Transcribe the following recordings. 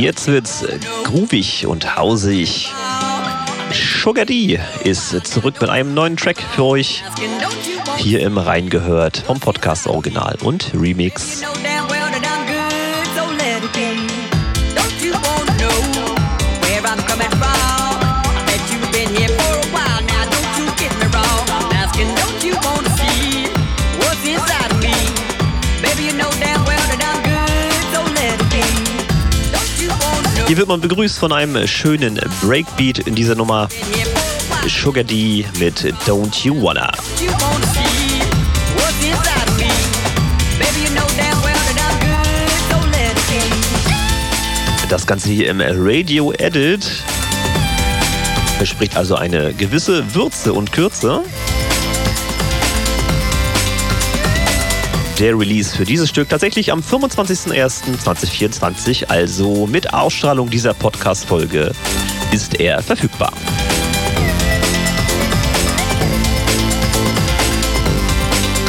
Jetzt wird's groovig und hausig. Sugar D ist zurück mit einem neuen Track für euch. Hier im Reingehört vom Podcast Original und Remix. Hier wird man begrüßt von einem schönen Breakbeat in dieser Nummer. Sugar D mit Don't You Wanna. Das Ganze hier im Radio Edit verspricht also eine gewisse Würze und Kürze. Der Release für dieses Stück tatsächlich am 25.01.2024, also mit Ausstrahlung dieser Podcast-Folge, ist er verfügbar.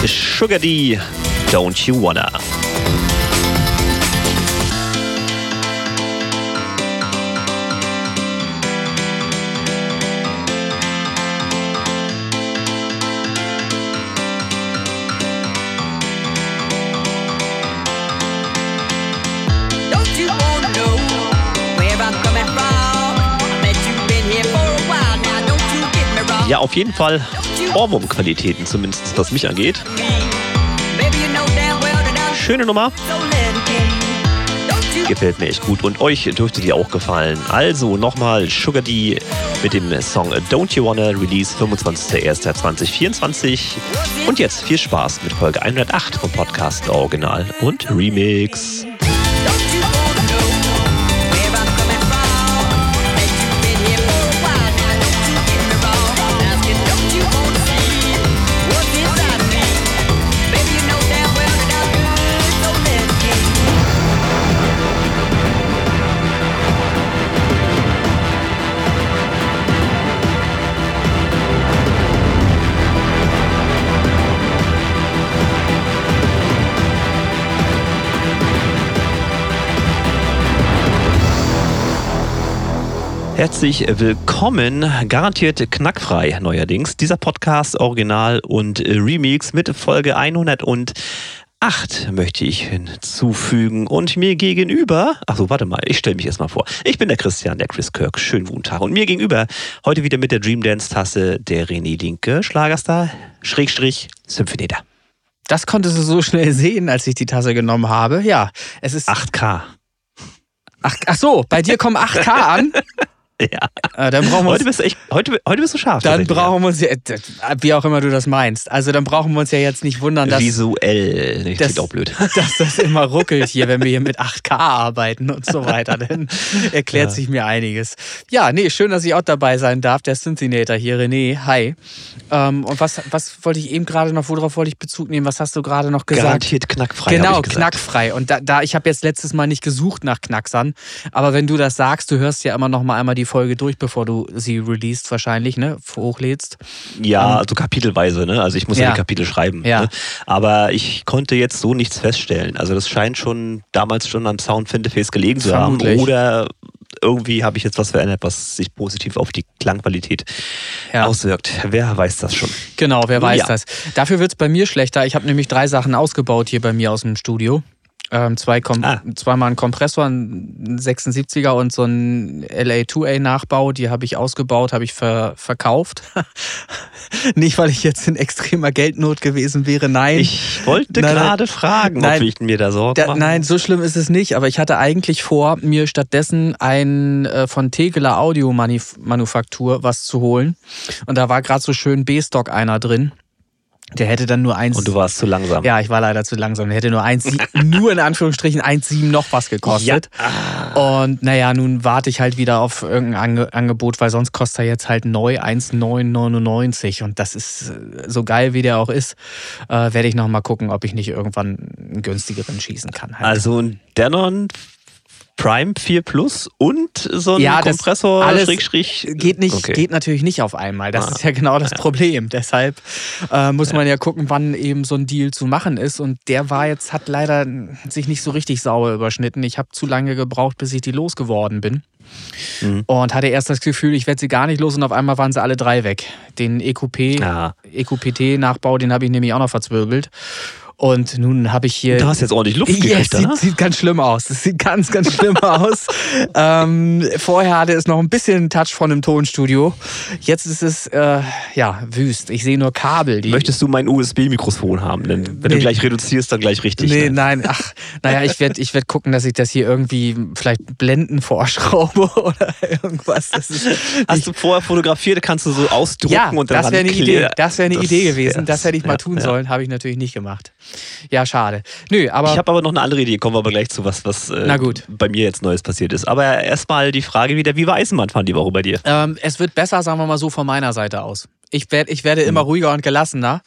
Sugar D, Don't You Wanna. Ja, auf jeden Fall Ohrwurm-Qualitäten, zumindest was mich angeht. Schöne Nummer. Gefällt mir echt gut und euch dürfte die auch gefallen. Also nochmal Sugar D mit dem Song Don't You Wanna Release 25.01.2024. Und jetzt viel Spaß mit Folge 108 vom Podcast Original und Remix. Herzlich willkommen, garantiert knackfrei neuerdings. Dieser Podcast Original und Remix mit Folge 108 möchte ich hinzufügen. Und mir gegenüber, achso, warte mal, ich stelle mich erstmal vor. Ich bin der Christian, der Chris Kirk. Schönen guten Tag. Und mir gegenüber heute wieder mit der Dream Dance Tasse der René Linke, Schlagerstar, Schrägstrich, Symphonieter. Das konntest du so schnell sehen, als ich die Tasse genommen habe. Ja, es ist 8K. Ach, ach so, bei dir kommen 8K an. Ja. Äh, dann brauchen wir Heute bist du echt, heute, heute bist du scharf. dann brauchen wir uns ja, wie auch immer du das meinst. Also dann brauchen wir uns ja jetzt nicht wundern, dass, Visuell. Das das- auch blöd. dass das immer ruckelt hier, wenn wir hier mit 8K arbeiten und so weiter. Dann erklärt Ja. sich mir einiges. Ja, nee, schön, dass ich auch dabei sein darf. Der Cincinnator hier, René. Hi. Ähm, und was, was wollte ich eben gerade noch, worauf wollte ich Bezug nehmen? Was hast du gerade noch gesagt? Garantiert knackfrei. Genau, knackfrei. Und da, da ich habe jetzt letztes Mal nicht gesucht nach Knacksern, aber wenn du das sagst, du hörst ja immer noch mal einmal die Folge durch, bevor du sie released wahrscheinlich, ne, hochlädst. Ja, also kapitelweise, ne? Also ich muss ja, Ja. die Kapitel schreiben. Ja. Ne? Aber ich konnte jetzt so nichts feststellen. Also das scheint schon damals schon am Sound Findeface gelegen zu haben. Oder irgendwie habe ich jetzt was verändert, was sich positiv auf die Klangqualität Ja. auswirkt. Wer weiß das schon? Genau, wer weiß ja. das. Dafür wird's bei mir schlechter. Ich habe nämlich drei Sachen ausgebaut hier bei mir aus dem Studio. Ähm, zwei Kom Ah. Zweimal ein Kompressor, ein 76er und so ein LA2A-Nachbau. Die habe ich ausgebaut, habe ich ver verkauft. Nicht, weil ich jetzt in extremer Geldnot gewesen wäre, nein. Ich wollte gerade fragen, Nein. ob ich mir da Sorgen Da, mache. nein, so schlimm ist es nicht, aber ich hatte eigentlich vor, mir stattdessen ein äh, von Tegeler Audio Manif Manufaktur was zu holen. Und da war gerade so schön B-Stock einer drin. Der hätte dann nur eins. Und du warst zu langsam. ja, ich war leider zu langsam. Der hätte nur eins, nur in Anführungsstrichen 1,7 noch was gekostet. Und naja, nun warte ich halt wieder auf irgendein Ange Angebot, weil sonst kostet er jetzt halt neu 1,999. Und das ist äh, so geil, wie der auch ist, äh, werde ich noch mal gucken, ob ich nicht irgendwann einen günstigeren schießen kann. Halt. Also ein Denon Prime 4 Plus und so ein Ja, Kompressor alles schräg, schräg, Geht, nicht, Okay. geht natürlich nicht auf einmal. Das Ah, ist ja genau das Problem. Deshalb äh, muss man ja gucken, wann eben so ein Deal zu machen ist. Und der war jetzt, hat leider sich nicht so richtig sauer überschnitten. Ich habe zu lange gebraucht, bis ich die losgeworden bin. Mhm. Und hatte erst das Gefühl, ich werde sie gar nicht los und auf einmal waren sie alle drei weg. Den EQP, Ja. EQPT-Nachbau, den habe ich nämlich auch noch verzwirbelt. Und nun habe ich hier. Du hast jetzt ordentlich Luft gekriegt, sieht, oder? sieht ganz schlimm aus. Das sieht ganz, ganz schlimm aus. Ähm, vorher hatte es noch ein bisschen einen Touch von einem Tonstudio. Jetzt ist es äh, ja wüst. Ich sehe nur Kabel. Möchtest du mein USB-Mikrofon haben? Denn wenn du Nee. gleich reduzierst, dann gleich richtig. Nee, ne? nein, ach, naja, ich werde ich werd gucken, dass ich das hier irgendwie vielleicht Blenden vorschraube oder irgendwas. Das ist, Hast du vorher fotografiert, kannst du so ausdrucken ja, und dann das wäre eine. Idee. Das wäre eine Das Idee gewesen. Das hätte ich mal Ja, tun ja. sollen. Habe ich natürlich nicht gemacht. Ja, schade. Nö, aber Ich habe aber noch eine andere Idee, kommen wir aber gleich zu, was, was äh, Na gut. bei mir jetzt Neues passiert ist. Aber erstmal die Frage wieder, wie war Eisenbahnfahren die Woche bei dir? Ähm, es wird besser, sagen wir mal so, von meiner Seite aus. Ich, werd, ich werde immer ruhiger und gelassener,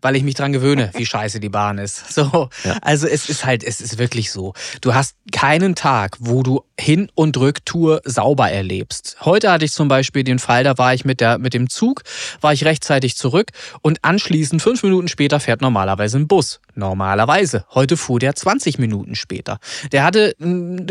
weil ich mich dran gewöhne, wie scheiße die Bahn ist. So, Ja. also es ist halt, es ist wirklich so. Du hast keinen Tag, wo du Hin- und Rücktour sauber erlebst. Heute hatte ich zum Beispiel den Fall, da war ich mit, der, mit dem Zug, war ich rechtzeitig zurück und anschließend fünf Minuten später fährt normalerweise ein Bus. Normalerweise. Heute fuhr der 20 Minuten später. Der hatte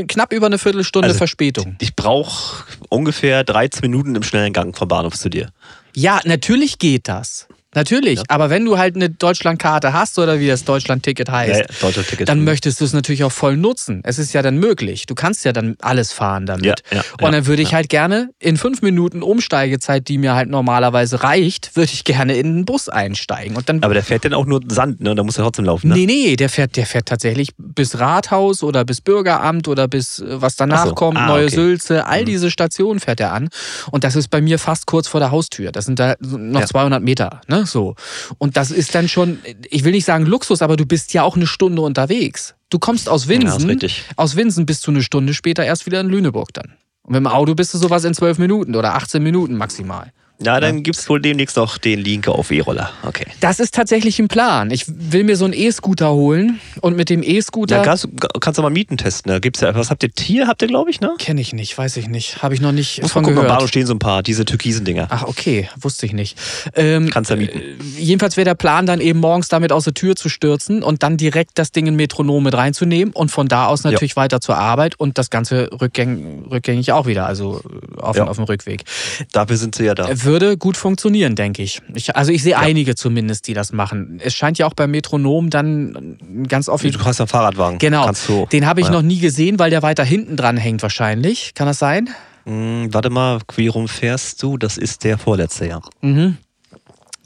knapp über eine Viertelstunde Also, Verspätung. Ich brauche ungefähr 13 Minuten im schnellen Gang vom Bahnhof zu dir. Ja, natürlich geht das. Natürlich. Ja. Aber wenn du halt eine Deutschlandkarte hast oder wie das Deutschland-Ticket heißt, Ja, dann möchtest du es natürlich auch voll nutzen. Es ist ja dann möglich. Du kannst ja dann alles fahren damit. Ja, Und dann würde ich halt gerne in fünf Minuten Umsteigezeit, die mir halt normalerweise reicht, würde ich gerne in den Bus einsteigen. Und dann Aber der fährt dann auch nur Sand, ne? Da muss er trotzdem laufen, ne? Nee, nee, der fährt, der fährt tatsächlich bis Rathaus oder bis Bürgeramt oder bis äh, was danach Ach so. kommt, Ah, Neue okay. Sülze, all Mhm. diese Stationen fährt er an. Und das ist bei mir fast kurz vor der Haustür. Das sind da noch Ja. 200 Meter, ne, so. Und das ist dann schon, ich will nicht sagen Luxus, aber du bist ja auch eine Stunde unterwegs. Du kommst aus Ja, Winsen, richtig. aus Winsen bist du eine Stunde später erst wieder in Lüneburg dann. Und mit dem Auto bist du sowas in 12 Minuten oder 18 Minuten maximal. Ja, dann gibt's wohl demnächst auch den Link auf E-Roller. Okay. Das ist tatsächlich ein Plan. Ich will mir so einen E-Scooter holen und mit dem E-Scooter. Ja, kannst, kannst du mal Mieten testen. Da gibt's ja, was habt ihr? Tier habt ihr, glaube ich, ne? Kenne ich nicht, weiß ich nicht. Habe ich noch nicht Muss von mal gucken, am gehört. Bahnhof stehen so ein paar, diese türkisen Dinger. Ach, okay, wusste ich nicht. Ähm, Kannst du ja mieten. äh, jedenfalls wäre der Plan, dann eben morgens damit aus der Tür zu stürzen und dann direkt das Ding in Metronom mit reinzunehmen und von da aus natürlich weiter zur Arbeit und das Ganze rückgäng, rückgängig auch wieder, also auf, Ja. auf dem Rückweg. Dafür sind sie ja da. Würde gut funktionieren, denke ich. ich also ich sehe einige zumindest, die das machen. Es scheint ja auch beim Metronom dann ganz oft Du hast ja einen Fahrradwagen. Genau, du, den habe ich ja. noch nie gesehen, weil der weiter hinten dran hängt wahrscheinlich. Kann das sein? Hm, warte mal, wie rum fährst du? Das ist der vorletzte, ja. Mhm.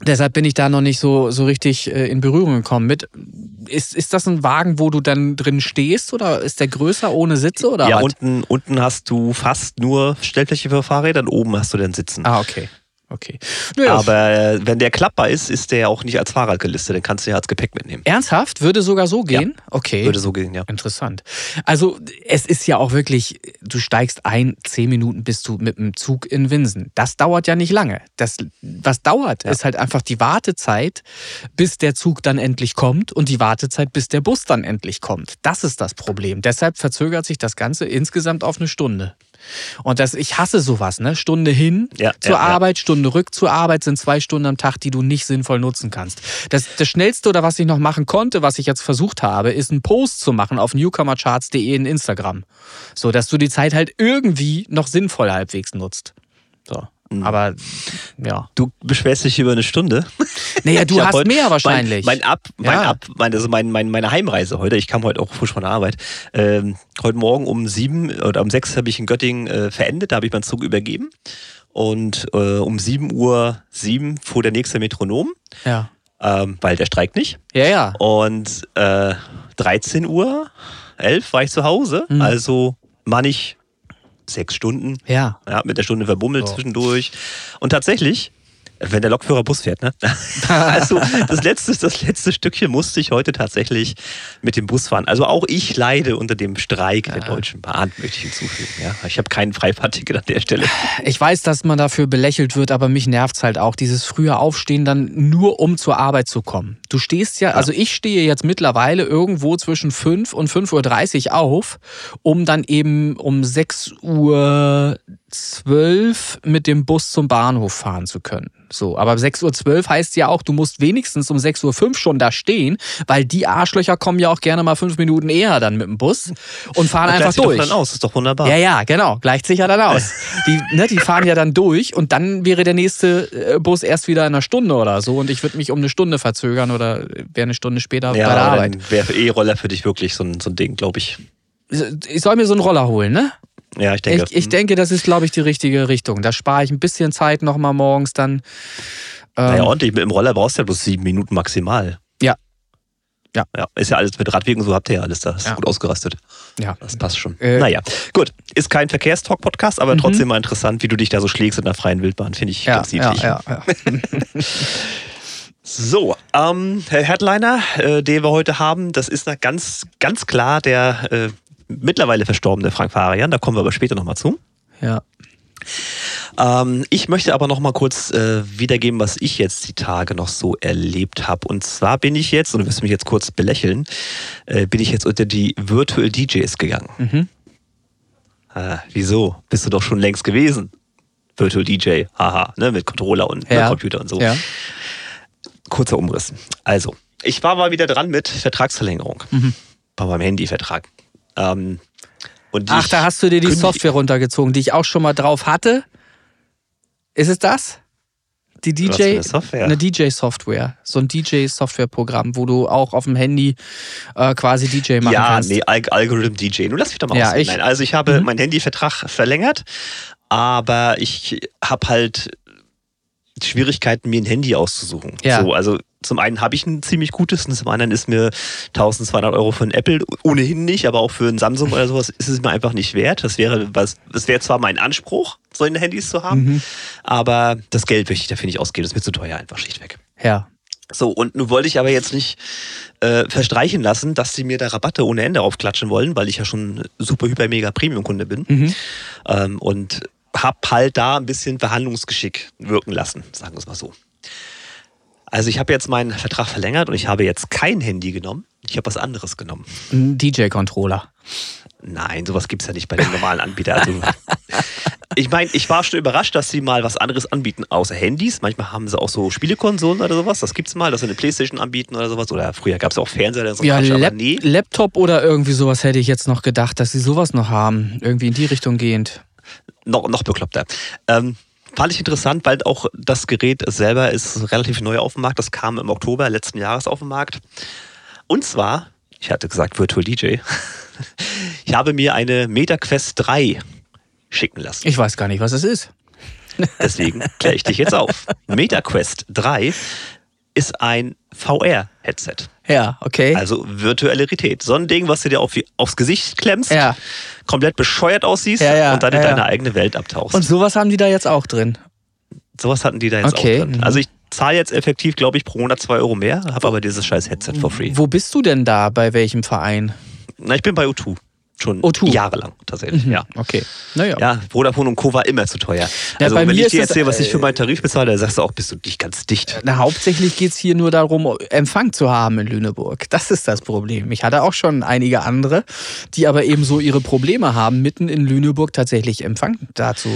Deshalb bin ich da noch nicht so, so richtig äh, in Berührung gekommen mit. Ist, ist das ein Wagen, wo du dann drin stehst oder ist der größer ohne Sitze oder ja, was? unten, unten hast du fast nur Stellfläche für Fahrräder und oben hast du dann Sitzen. Ah, okay. Okay. Naja, Aber äh, wenn der klappbar ist, ist der auch nicht als Fahrrad gelistet. Den kannst du ja als Gepäck mitnehmen. ernsthaft? Würde sogar so gehen? Okay. Würde so gehen, ja. Interessant. Also es ist ja auch wirklich, du steigst ein, zehn Minuten bist du mit dem Zug in Winsen. Das dauert ja nicht lange. Das, was dauert, Ja. ist halt einfach die Wartezeit, bis der Zug dann endlich kommt und die Wartezeit, bis der Bus dann endlich kommt. Das ist das Problem. Deshalb verzögert sich das Ganze insgesamt auf eine Stunde. Und das, ich hasse sowas, ne? Stunde hin Ja, zur ja, ja. Arbeit, Stunde rück zur Arbeit sind zwei Stunden am Tag, die du nicht sinnvoll nutzen kannst. Das, das Schnellste oder was ich noch machen konnte, was ich jetzt versucht habe, ist einen Post zu machen auf newcomercharts.de in Instagram. So, dass du die Zeit halt irgendwie noch sinnvoll halbwegs nutzt. So. Mhm. Aber ja. Du beschwerst dich über eine Stunde. Naja, du hast mehr wahrscheinlich. Mein, mein Ab, mein Ja. Ab, mein, also mein, mein, meine Heimreise heute. Ich kam heute auch frisch von der Arbeit. Ähm, heute Morgen um sieben oder um sechs habe ich in Göttingen äh, verendet. Da habe ich meinen Zug übergeben. Und äh, um sieben Uhr sieben fuhr der nächste Metronom, ja. ähm, weil der streikt nicht. Ja, ja. Und äh, 13 Uhr 11 war ich zu Hause. Mhm. Also war ich sechs Stunden. Ja. Ja, mit der Stunde verbummelt So. zwischendurch. Und tatsächlich Wenn der Lokführer Bus fährt, ne? also das letzte, das letzte Stückchen musste ich heute tatsächlich mit dem Bus fahren. Also auch ich leide unter dem Streik ja. der Deutschen Bahn, möchte ich hinzufügen. Ja? Ich habe keinen Freifahrticket an der Stelle. Ich weiß, dass man dafür belächelt wird, aber mich nervt es halt auch, dieses frühe Aufstehen dann nur um zur Arbeit zu kommen. Du stehst ja, ja. also ich stehe jetzt mittlerweile irgendwo zwischen 5 und 5.30 Uhr auf, um dann eben um 6 Uhr 12 mit dem Bus zum Bahnhof fahren zu können. So, aber 6.12 Uhr heißt ja auch, du musst wenigstens um 6.05 Uhr schon da stehen, weil die Arschlöcher kommen ja auch gerne mal fünf Minuten eher dann mit dem Bus und fahren und einfach sich durch. Doch dann aus, ist doch wunderbar. Ja, ja, genau, gleicht sich ja dann aus. die, ne, die fahren ja dann durch und dann wäre der nächste äh, Bus erst wieder in einer Stunde oder so und ich würde mich um eine Stunde verzögern oder wäre eine Stunde später ja, bei der Arbeit. Wäre E-Roller für dich wirklich so ein, so ein Ding, glaube ich. Ich soll mir so einen Roller holen, ne? Ja, ich denke. Ich, ich denke, das ist, glaube ich, die richtige Richtung. Da spare ich ein bisschen Zeit nochmal morgens dann. Ähm, naja, ordentlich. Mit dem Roller brauchst du ja bloß sieben Minuten maximal. Ja. Ja. ja. Ist ja alles mit Radwegen, so habt ihr ja alles da. Ist ja. gut ausgerastet. Ja. Das passt schon. Äh, naja, gut. Ist kein Verkehrstalk-Podcast, aber mhm. trotzdem mal interessant, wie du dich da so schlägst in der freien Wildbahn. Finde ich ja, ganz niedlich. Ja, ja, ja. So, ähm, Headliner, äh, den wir heute haben, das ist ganz, ganz klar der äh, mittlerweile verstorbene Frank Farian, da kommen wir aber später nochmal zu. Ja. Ähm, ich möchte aber noch mal kurz äh, wiedergeben, was ich jetzt die Tage noch so erlebt habe. Und zwar bin ich jetzt, und du wirst mich jetzt kurz belächeln, äh, bin ich jetzt unter die Virtual DJs gegangen. Mhm. Äh, wieso? Bist du doch schon längst gewesen. Virtual DJ, haha, ne, mit Controller und ja. Computer und so. Ja. Kurzer Umriss. Also, ich war mal wieder dran mit Vertragsverlängerung. Mhm. Bei meinem Handyvertrag. Ähm, Ach, da hast du dir die Software runtergezogen, die ich auch schon mal drauf hatte. Ist es das? Die DJ, eine, Software? eine DJ-Software, so ein DJ-Software-Programm, wo du auch auf dem Handy äh, quasi DJ machen ja, kannst. Ja, nee, Al Algorithm DJ. Nun lass mich doch mal ja, ich, Nein, also ich habe mhm. meinen Handyvertrag verlängert, aber ich habe halt Schwierigkeiten, mir ein Handy auszusuchen. Ja. So, also zum einen habe ich ein ziemlich gutes und zum anderen ist mir 1200 Euro für ein Apple ohnehin nicht, aber auch für ein Samsung oder sowas ist es mir einfach nicht wert. Das wäre was, das wäre zwar mein Anspruch, solche Handys zu haben, mhm. aber das Geld möchte ich dafür nicht ausgeben. Das ist mir zu teuer einfach schlichtweg. Ja. So, und nun wollte ich aber jetzt nicht äh, verstreichen lassen, dass sie mir da Rabatte ohne Ende aufklatschen wollen, weil ich ja schon super, hyper, mega Premium-Kunde bin. Mhm. Ähm, und hab halt da ein bisschen Verhandlungsgeschick wirken lassen, sagen wir es mal so. Also ich habe jetzt meinen Vertrag verlängert und ich habe jetzt kein Handy genommen. Ich habe was anderes genommen. Ein DJ-Controller. Nein, sowas gibt es ja nicht bei den normalen Anbietern. Also, ich meine, ich war schon überrascht, dass sie mal was anderes anbieten, außer Handys. Manchmal haben sie auch so Spielekonsolen oder sowas. Das gibt es mal, dass sie eine Playstation anbieten oder sowas. Oder früher gab es auch Fernseher. So ja, Quatsch, Lab nee. Laptop oder irgendwie sowas hätte ich jetzt noch gedacht, dass sie sowas noch haben. Irgendwie in die Richtung gehend noch, noch bekloppter. Ähm, fand ich interessant, weil auch das Gerät selber ist relativ neu auf dem Markt. Das kam im Oktober letzten Jahres auf den Markt. Und zwar, ich hatte gesagt Virtual DJ, ich habe mir eine MetaQuest 3 schicken lassen. Ich weiß gar nicht, was es ist. Deswegen kläre ich dich jetzt auf. MetaQuest 3 ist ein VR-Headset. Ja, okay. Also virtuelle Realität. So ein Ding, was du dir auf, aufs Gesicht klemmst, ja. komplett bescheuert aussiehst ja, ja, und dann in deine eigene Welt abtauchst. Und sowas haben die da jetzt auch drin? Sowas hatten die da jetzt okay. auch drin. Also ich zahle jetzt effektiv, glaube ich, pro Monat zwei Euro mehr, habe aber dieses scheiß Headset for free. Wo bist du denn da? Bei welchem Verein? Na, ich bin bei U2 schon O2. jahrelang tatsächlich. Mhm. Ja. Okay. Naja. Ja, Vodafone und Co. war immer zu teuer. Ja, also wenn ich dir erzähle, was ich für meinen Tarif bezahle, dann sagst du auch, bist du nicht ganz dicht. Na, hauptsächlich geht es hier nur darum, Empfang zu haben in Lüneburg. Das ist das Problem. Ich hatte auch schon einige andere, die aber eben so ihre Probleme haben, mitten in Lüneburg tatsächlich Empfang dazu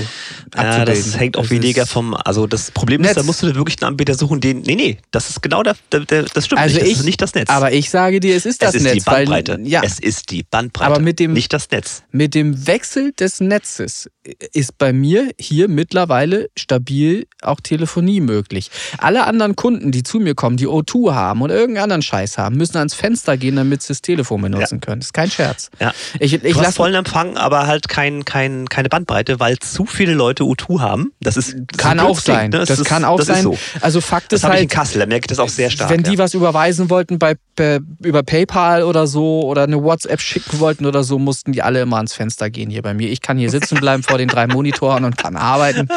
ja, das hängt auch das weniger vom, also das Problem Netz. ist, da musst du wirklich einen Anbieter suchen, den, nee, nee, das ist genau der, der, der das stimmt also nicht, ich, das ist nicht das Netz. Aber ich sage dir, es ist das es ist Netz. Die Bandbreite. Weil, ja, es ist die Bandbreite, aber mit dem, nicht das Netz. Mit dem Wechsel des Netzes ist bei mir hier mittlerweile stabil auch Telefonie möglich. Alle anderen Kunden, die zu mir kommen, die O2 haben oder irgendeinen anderen Scheiß haben, müssen ans Fenster gehen, damit sie das Telefon benutzen ja. können. Das ist kein Scherz. Ja. Ich, ich du hast vollen Empfang, aber halt kein, kein, keine Bandbreite, weil zu viele Leute O2 haben. Das ist das kann auch sein. Ne? Das, das ist, kann auch sein. So. Also Fakt das ist halt, ich in Kassel, da merke ich das auch sehr stark. Wenn die ja. was überweisen wollten bei, bei, über PayPal oder so oder eine WhatsApp schicken wollten oder so, so mussten die alle immer ans Fenster gehen hier bei mir. Ich kann hier sitzen bleiben vor den drei Monitoren und kann arbeiten,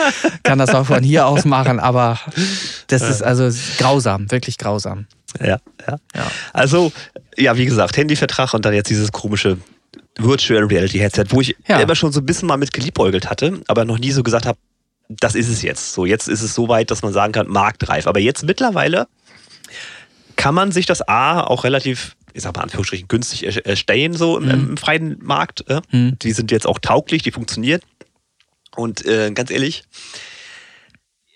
kann das auch von hier aus machen, aber das ist also grausam, wirklich grausam. Ja, ja, ja. Also, ja, wie gesagt, Handyvertrag und dann jetzt dieses komische Virtual Reality Headset, wo ich ja. immer schon so ein bisschen mal mit geliebäugelt hatte, aber noch nie so gesagt habe, das ist es jetzt. So, jetzt ist es so weit, dass man sagen kann, marktreif. Aber jetzt mittlerweile kann man sich das A auch relativ, ich sag mal Anführungsstrichen, günstig erstellen, so im, mhm. im freien Markt. Äh? Mhm. Die sind jetzt auch tauglich, die funktionieren. Und äh, ganz ehrlich,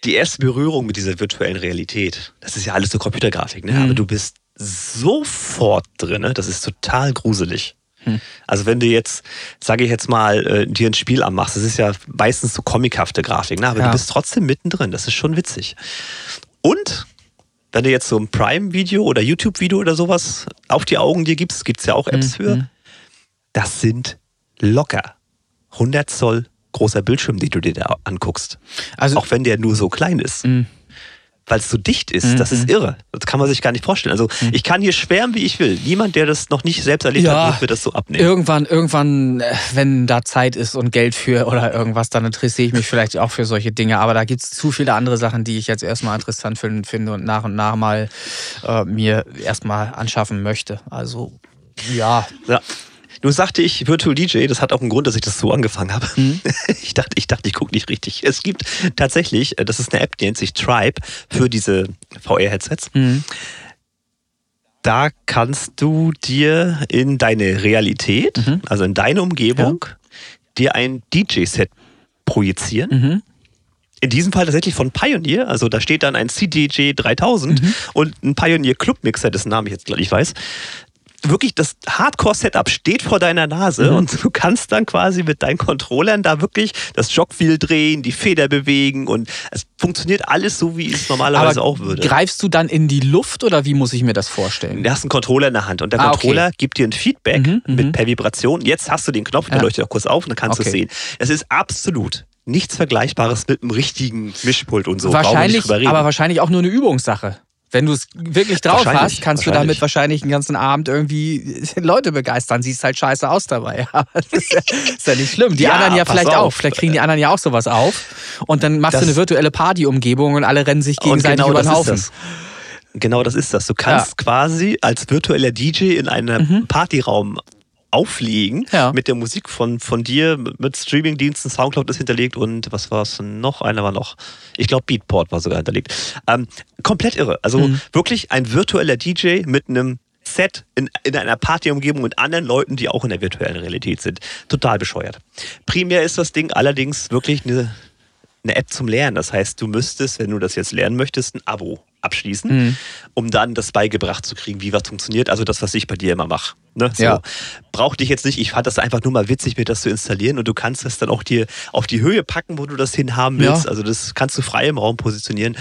die erste Berührung mit dieser virtuellen Realität, das ist ja alles so Computergrafik, ne? Mhm. aber du bist sofort drin, ne? das ist total gruselig. Hm. Also wenn du jetzt, sage ich jetzt mal, äh, dir ein Spiel anmachst, das ist ja meistens so comichafte Grafik, ne? aber ja. du bist trotzdem mittendrin, das ist schon witzig. Und wenn du jetzt so ein Prime-Video oder YouTube-Video oder sowas auf die Augen dir gibst, gibt es ja auch Apps hm. für, hm. das sind locker 100 Zoll großer Bildschirm, den du dir da anguckst. Also, auch wenn der nur so klein ist. Hm weil es so dicht ist. Mhm. Das ist mhm. irre. Das kann man sich gar nicht vorstellen. Also mhm. ich kann hier schwärmen, wie ich will. Niemand, der das noch nicht selbst erlebt ja, hat, wird mir das so abnehmen. Irgendwann, irgendwann, äh, wenn da Zeit ist und Geld für oder irgendwas, dann interessiere ich mich vielleicht auch für solche Dinge. Aber da gibt es zu viele andere Sachen, die ich jetzt erstmal interessant finde und nach und nach mal äh, mir erstmal anschaffen möchte. Also ja. ja. Nun sagte ich Virtual DJ, das hat auch einen Grund, dass ich das so angefangen habe. Mhm. Ich dachte, ich dachte, ich gucke nicht richtig. Es gibt tatsächlich, äh, das ist eine App, die nennt sich Tribe für diese VR-Headsets. Mhm. Da kannst du dir in deine Realität, mhm. also in deine Umgebung, ja. dir ein DJ-Set projizieren. Mhm in diesem Fall tatsächlich von Pioneer. Also da steht dann ein CDJ 3000 mhm. und ein Pioneer Club Mixer, dessen Namen ich jetzt gleich weiß wirklich das Hardcore-Setup steht vor deiner Nase mhm. und du kannst dann quasi mit deinen Controllern da wirklich das Jogwheel drehen, die Feder bewegen und es funktioniert alles so, wie es normalerweise Aber auch würde. Greifst du dann in die Luft oder wie muss ich mir das vorstellen? Du hast einen Controller in der Hand und der ah, Controller okay. gibt dir ein Feedback mhm, mit mhm. per Vibration. Jetzt hast du den Knopf, der ja. leuchtet auch kurz auf und dann kannst okay. du es sehen. Es ist absolut nichts Vergleichbares mit einem richtigen Mischpult und so. Wahrscheinlich, aber wahrscheinlich auch nur eine Übungssache. Wenn du es wirklich drauf hast, kannst du damit wahrscheinlich einen ganzen Abend irgendwie Leute begeistern. Siehst halt scheiße aus dabei. das ist ja, ist ja nicht schlimm. Die ja, anderen ja vielleicht auf. auch. Vielleicht kriegen die anderen ja auch sowas auf. Und dann machst das du eine virtuelle Partyumgebung und alle rennen sich gegenseitig genau über den Haufen. Genau das ist das. Du kannst ja. quasi als virtueller DJ in einem mhm. Partyraum auflegen ja. mit der Musik von, von dir, mit Streamingdiensten, Soundcloud ist hinterlegt und was war es noch? Einer war noch, ich glaube Beatport war sogar hinterlegt. Ähm, komplett irre. Also mhm. wirklich ein virtueller DJ mit einem Set in, in einer Partyumgebung mit anderen Leuten, die auch in der virtuellen Realität sind. Total bescheuert. Primär ist das Ding allerdings wirklich eine, eine App zum Lernen. Das heißt, du müsstest, wenn du das jetzt lernen möchtest, ein Abo abschließen, mhm. um dann das beigebracht zu kriegen, wie was funktioniert. Also das, was ich bei dir immer mache. Ne? So. Ja. Brauchte ich jetzt nicht. Ich fand das einfach nur mal witzig, mir das zu installieren und du kannst es dann auch dir auf die Höhe packen, wo du das hinhaben willst. Ja. Also das kannst du frei im Raum positionieren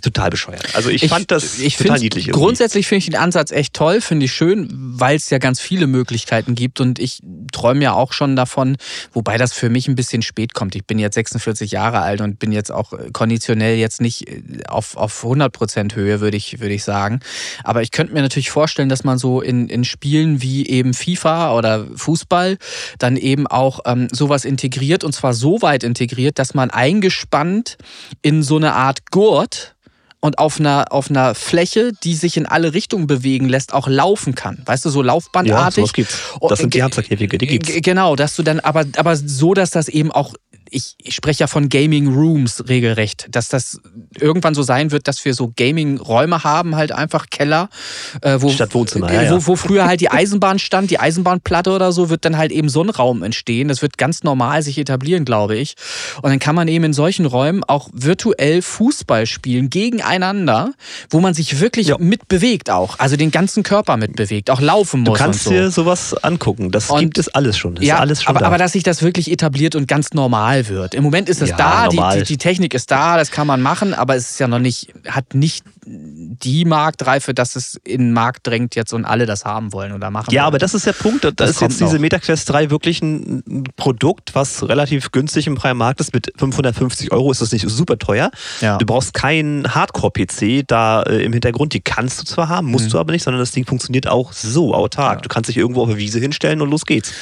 total bescheuert. Also ich, ich fand das ich total niedlich. Irgendwie. Grundsätzlich finde ich den Ansatz echt toll, finde ich schön, weil es ja ganz viele Möglichkeiten gibt und ich träume ja auch schon davon, wobei das für mich ein bisschen spät kommt. Ich bin jetzt 46 Jahre alt und bin jetzt auch konditionell jetzt nicht äh, auf, auf 100% Höhe, würde ich, würde ich sagen. Aber ich könnte mir natürlich vorstellen, dass man so in, in Spielen wie eben FIFA oder Fußball dann eben auch ähm, sowas integriert und zwar so weit integriert, dass man eingespannt in so eine Art Gurt und auf einer, auf einer Fläche, die sich in alle Richtungen bewegen lässt, auch laufen kann. Weißt du, so laufbandartig. Ja, sowas gibt's. Das sind die Hamsterkäfige, die gibt's. Genau, dass du dann, aber, aber so, dass das eben auch ich, ich spreche ja von Gaming Rooms regelrecht, dass das irgendwann so sein wird, dass wir so Gaming-Räume haben, halt einfach Keller, äh, wo, Statt Wohnzimmer, äh, wo, wo früher halt die Eisenbahn stand, die Eisenbahnplatte oder so, wird dann halt eben so ein Raum entstehen. Das wird ganz normal sich etablieren, glaube ich. Und dann kann man eben in solchen Räumen auch virtuell Fußball spielen gegeneinander, wo man sich wirklich ja. mitbewegt auch, also den ganzen Körper mitbewegt, auch laufen muss. Du kannst so. dir sowas angucken, das und, gibt es alles schon. Das ja, alles schon aber, da. aber dass sich das wirklich etabliert und ganz normal normal wird. Im Moment ist es Ja, da, die, die, die Technik ist da, das kann man machen, aber es ist ja noch nicht, hat nicht die Marktreife, dass es in den Markt drängt jetzt und alle das haben wollen oder machen Ja, wollen. aber das ist der Punkt. Da ist jetzt diese noch. MetaQuest 3 wirklich ein Produkt, was relativ günstig im freien Markt ist. Mit 550 Euro ist das nicht super teuer. Ja. Du brauchst keinen Hardcore-PC da äh, im Hintergrund. Die kannst du zwar haben, musst Mhm. du aber nicht, sondern das Ding funktioniert auch so autark. Ja. Du kannst dich irgendwo auf eine Wiese hinstellen und los geht's.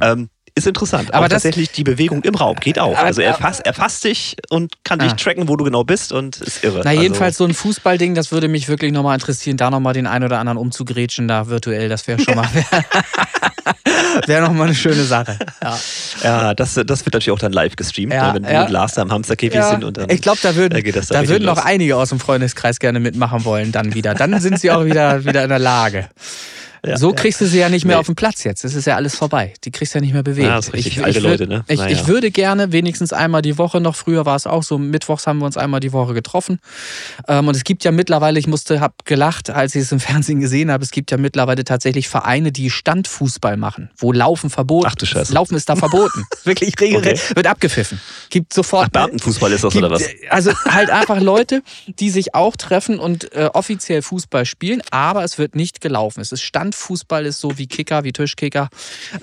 Ähm, ist interessant. Aber tatsächlich die Bewegung im Raum geht auch. Also er fasst, er fasst dich und kann dich Ah. tracken, wo du genau bist und ist irre. Na, Also- jedenfalls so ein Fußballding, das würde mich wirklich nochmal interessieren, da nochmal den einen oder anderen umzugrätschen, da virtuell, das wäre schon mal. Wäre nochmal eine schöne Sache. Ja. Ja, das, das wird natürlich auch dann live gestreamt, Ja, ne, wenn du ja. und Lars da im Hamsterkäfig Ja, sind. Und dann, ich glaube, da würden, da das da richtig würden noch einige aus dem Freundeskreis gerne mitmachen wollen, dann wieder. Dann sind sie auch wieder, wieder in der Lage. Ja, so kriegst du sie ja nicht mehr Nee. auf den Platz jetzt. Es ist ja alles vorbei. Die kriegst du ja nicht mehr bewegt. Ja, das ist richtig. ich, Alte ich, Leute, ne? Ich, Naja. ich würde gerne wenigstens einmal die Woche, noch früher war es auch so, mittwochs haben wir uns einmal die Woche getroffen. Ähm, und es gibt ja mittlerweile, ich musste, hab gelacht, als ich es im Fernsehen gesehen habe, es gibt ja mittlerweile tatsächlich Vereine, die Standfußball machen, wo Laufen verboten Ach du Scheiße. Laufen ist da verboten. Wirklich regelrecht. Wird abgepfiffen. Gibt sofort. Ach, Beamtenfußball ist das oder was? Gibt, Also halt einfach Leute, die sich auch treffen und äh, offiziell Fußball spielen, aber es wird nicht gelaufen. Es ist Standfußball, ist so wie Kicker, wie Tischkicker,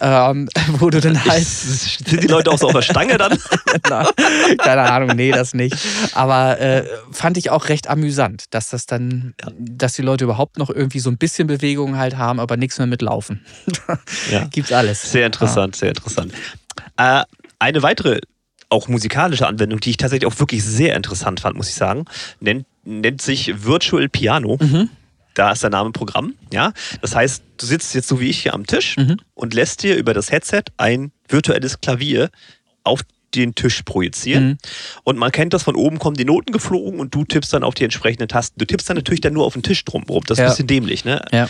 ähm, wo du dann halt, Sind die Leute auch so auf der Stange dann? Na, keine Ahnung, nee, das nicht. Aber äh, fand ich auch recht amüsant, dass das dann, dass die Leute überhaupt noch irgendwie so ein bisschen Bewegung halt haben, aber nichts mehr mit Laufen. Ja. Gibt's alles. Sehr interessant, sehr interessant. Äh, eine weitere, auch musikalische Anwendung, die ich tatsächlich auch wirklich sehr interessant fand, muss ich sagen, nennt, nennt sich Virtual Piano. Mhm. Da ist der Name Programm. Ja? Das heißt, du sitzt jetzt so wie ich hier am Tisch Mhm. und lässt dir über das Headset ein virtuelles Klavier auf den Tisch projizieren. Mhm. Und man kennt das, von oben kommen die Noten geflogen und du tippst dann auf die entsprechenden Tasten. Du tippst dann natürlich dann nur auf den Tisch drumherum. Das ist Ja. ein bisschen dämlich. Ne? Ja.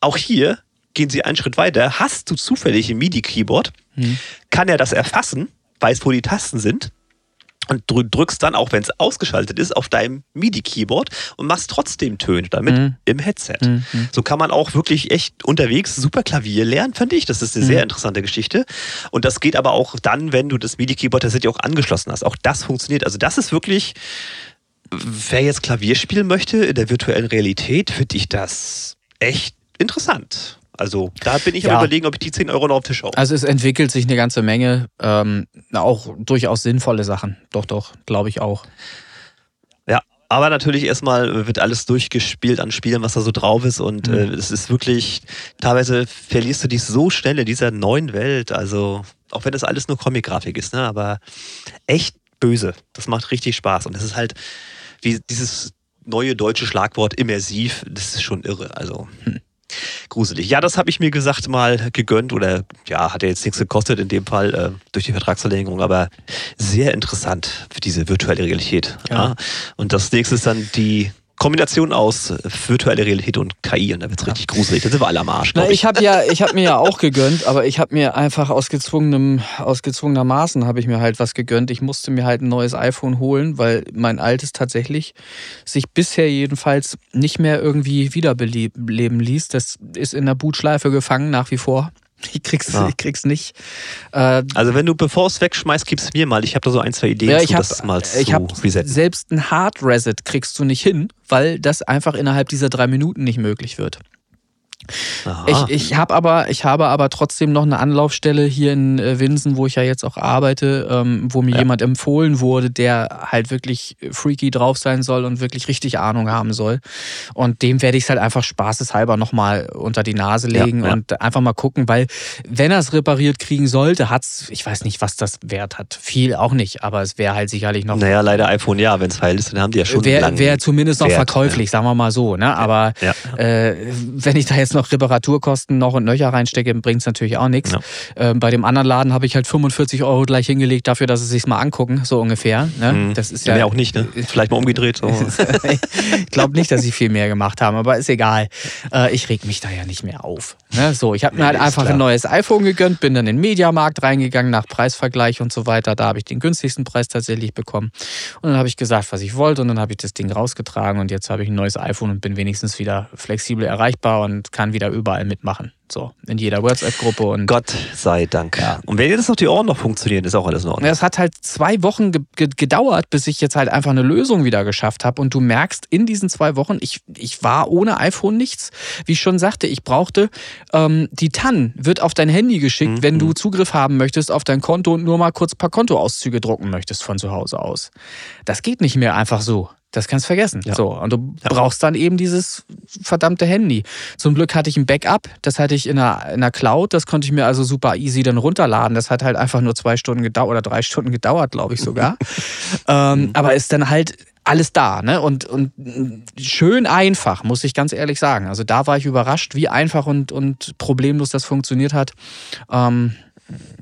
Auch hier gehen sie einen Schritt weiter. Hast du zufällig ein MIDI-Keyboard, Mhm. kann er das erfassen, weiß, wo die Tasten sind und drü- drückst dann, auch wenn es ausgeschaltet ist, auf deinem MIDI-Keyboard und machst trotzdem Töne damit Mhm. im Headset. Mhm. So kann man auch wirklich echt unterwegs super Klavier lernen, finde ich. Das ist eine Mhm. sehr interessante Geschichte. Und das geht aber auch dann, wenn du das MIDI-Keyboard tatsächlich auch angeschlossen hast. Auch das funktioniert. Also das ist wirklich, wer jetzt Klavier spielen möchte in der virtuellen Realität, finde ich das echt interessant. Also da bin ich Ja. am überlegen, ob ich die 10 Euro noch auf den Tisch haue. Also es entwickelt sich eine ganze Menge, ähm, auch durchaus sinnvolle Sachen. Doch, doch, glaube ich auch. Ja, aber natürlich erstmal wird alles durchgespielt an Spielen, was da so drauf ist. Und Mhm. äh, es ist wirklich, teilweise verlierst du dich so schnell in dieser neuen Welt. Also, auch wenn das alles nur Comic-Grafik ist, ne? aber echt böse. Das macht richtig Spaß. Und das ist halt wie dieses neue deutsche Schlagwort immersiv, das ist schon irre. Also. Gruselig. Ja, das habe ich mir gesagt mal gegönnt oder ja, hat ja jetzt nichts gekostet in dem Fall äh, durch die Vertragsverlängerung, aber sehr interessant für diese virtuelle Realität. Ja. Ja. Und das nächste ist dann die Kombination aus äh, virtuelle Realität und KI und da wird es richtig gruselig. Da sind wir alle am Arsch, Na, ich ich. habe ja, ich habe mir ja auch gegönnt, aber ich habe mir einfach aus gezwungenem, aus gezwungenermaßen habe ich mir halt was gegönnt. Ich musste mir halt ein neues iPhone holen, weil mein altes tatsächlich sich bisher jedenfalls nicht mehr irgendwie wiederbeleben ließ. Das ist in der Bootschleife gefangen nach wie vor. Ich krieg's, Ah. ich krieg's nicht. Äh, Also wenn du bevor es wegschmeißt, gib's mir mal. Ich habe da so ein, zwei Ideen Ja, zu, ich habe das mal zu ich hab resetten. selbst ein Hard Reset kriegst du nicht hin, weil das einfach innerhalb dieser drei Minuten nicht möglich wird. Aha. Ich, ich habe aber, ich habe aber trotzdem noch eine Anlaufstelle hier in äh, Winsen, wo ich ja jetzt auch arbeite, ähm, wo mir Ja. jemand empfohlen wurde, der halt wirklich freaky drauf sein soll und wirklich richtig Ahnung haben soll. Und dem werde ich es halt einfach spaßeshalber nochmal unter die Nase Ja, legen ja. und einfach mal gucken, weil wenn er es repariert kriegen sollte, hat's, ich weiß nicht, was das Wert hat. Viel auch nicht, aber es wäre halt sicherlich noch naja, leider iPhone ja, wenn es heil ist, dann haben die ja schon Wäre wär zumindest noch Wert, verkäuflich, sagen wir mal so. Ne? Aber Ja. äh, wenn ich da jetzt noch Reparaturkosten noch und nöcher reinstecke, bringt es natürlich auch nichts. Ja. Ähm, bei dem anderen Laden habe ich halt 45 Euro gleich hingelegt dafür, dass sie sich mal angucken, so ungefähr. Ne? Mhm. Das ist ja, ja, auch nicht, ne? Vielleicht mal umgedreht. Ich glaube nicht, dass sie viel mehr gemacht haben, aber ist egal. Äh, ich reg mich da ja nicht mehr auf. Ne? So, ich habe mir halt einfach klar. ein neues iPhone gegönnt, bin dann in den Mediamarkt reingegangen nach Preisvergleich und so weiter. Da habe ich den günstigsten Preis tatsächlich bekommen. Und dann habe ich gesagt, was ich wollte und dann habe ich das Ding rausgetragen und jetzt habe ich ein neues iPhone und bin wenigstens wieder flexibel erreichbar und kann wieder überall mitmachen. So, in jeder WhatsApp-Gruppe und. Gott sei Dank. Ja. Und wenn jetzt noch die Ohren noch funktionieren, ist auch alles in Ordnung. Es hat halt zwei Wochen ge ge gedauert, bis ich jetzt halt einfach eine Lösung wieder geschafft habe. Und du merkst in diesen zwei Wochen, ich, ich war ohne iPhone nichts. Wie ich schon sagte, ich brauchte ähm, die TAN, wird auf dein Handy geschickt, Mhm. wenn du Zugriff haben möchtest auf dein Konto und nur mal kurz ein paar Kontoauszüge drucken möchtest von zu Hause aus. Das geht nicht mehr einfach so. Das kannst vergessen. Ja. So, und du Ja. brauchst dann eben dieses verdammte Handy. Zum Glück hatte ich ein Backup, das hatte ich in einer, in einer Cloud, das konnte ich mir also super easy dann runterladen. Das hat halt einfach nur zwei Stunden gedauert oder drei Stunden gedauert, glaube ich sogar. ähm, aber ist dann halt alles da, ne? Und, und schön einfach, muss ich ganz ehrlich sagen. Also da war ich überrascht, wie einfach und, und problemlos das funktioniert hat. Ähm,